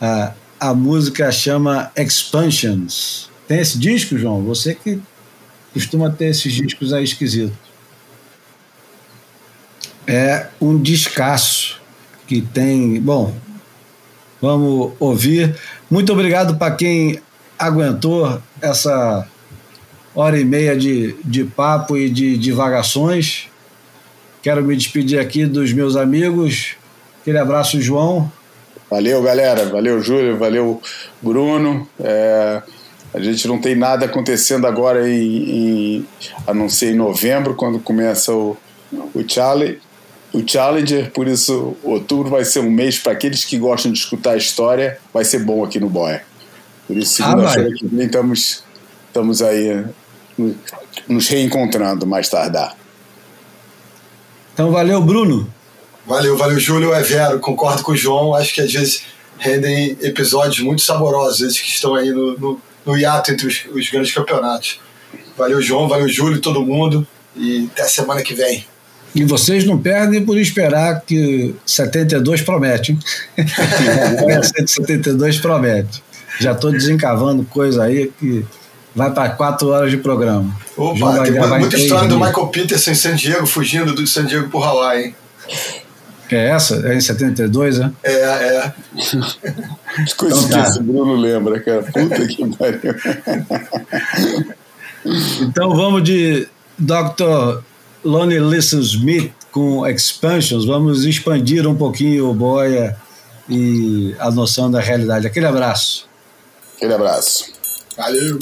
a, a música chama Expansions. Tem esse disco, João? Você que costuma ter esses discos aí esquisitos. É um descasso que tem. Bom, vamos ouvir. Muito obrigado para quem aguentou essa hora e meia de, de papo e de divagações. Quero me despedir aqui dos meus amigos. Aquele abraço, João. Valeu, galera. Valeu, Júlio. Valeu, Bruno. É, a gente não tem nada acontecendo agora, em, em, a não ser em novembro, quando começa o, o Charlie. O Challenger, por isso outubro vai ser um mês para aqueles que gostam de escutar a história, vai ser bom aqui no Boia. Por isso, ah, segunda-feira ah, que vem estamos, estamos aí nos reencontrando mais tardar. Então, valeu, Bruno. Valeu, valeu, Júlio. É Vero, concordo com o João. Acho que às vezes rendem episódios muito saborosos, esses que estão aí no, no, no hiato entre os, os grandes campeonatos. Valeu, João, valeu, Júlio, todo mundo. E até semana que vem. E vocês não perdem por esperar que 72 promete. 172 promete. Já estou desencavando coisa aí que vai para quatro horas de programa. Opa, tem muita história do Michael Peterson em San Diego, fugindo do San Diego por Hawaii, hein? É essa? É em 72, né? É, é. Coisa então, que esse Bruno lembra, cara. Puta que pariu. então vamos de Dr. Lonnie Lisson Smith com Expansions. Vamos expandir um pouquinho o Boia e a noção da realidade. Aquele abraço. Aquele abraço. Valeu.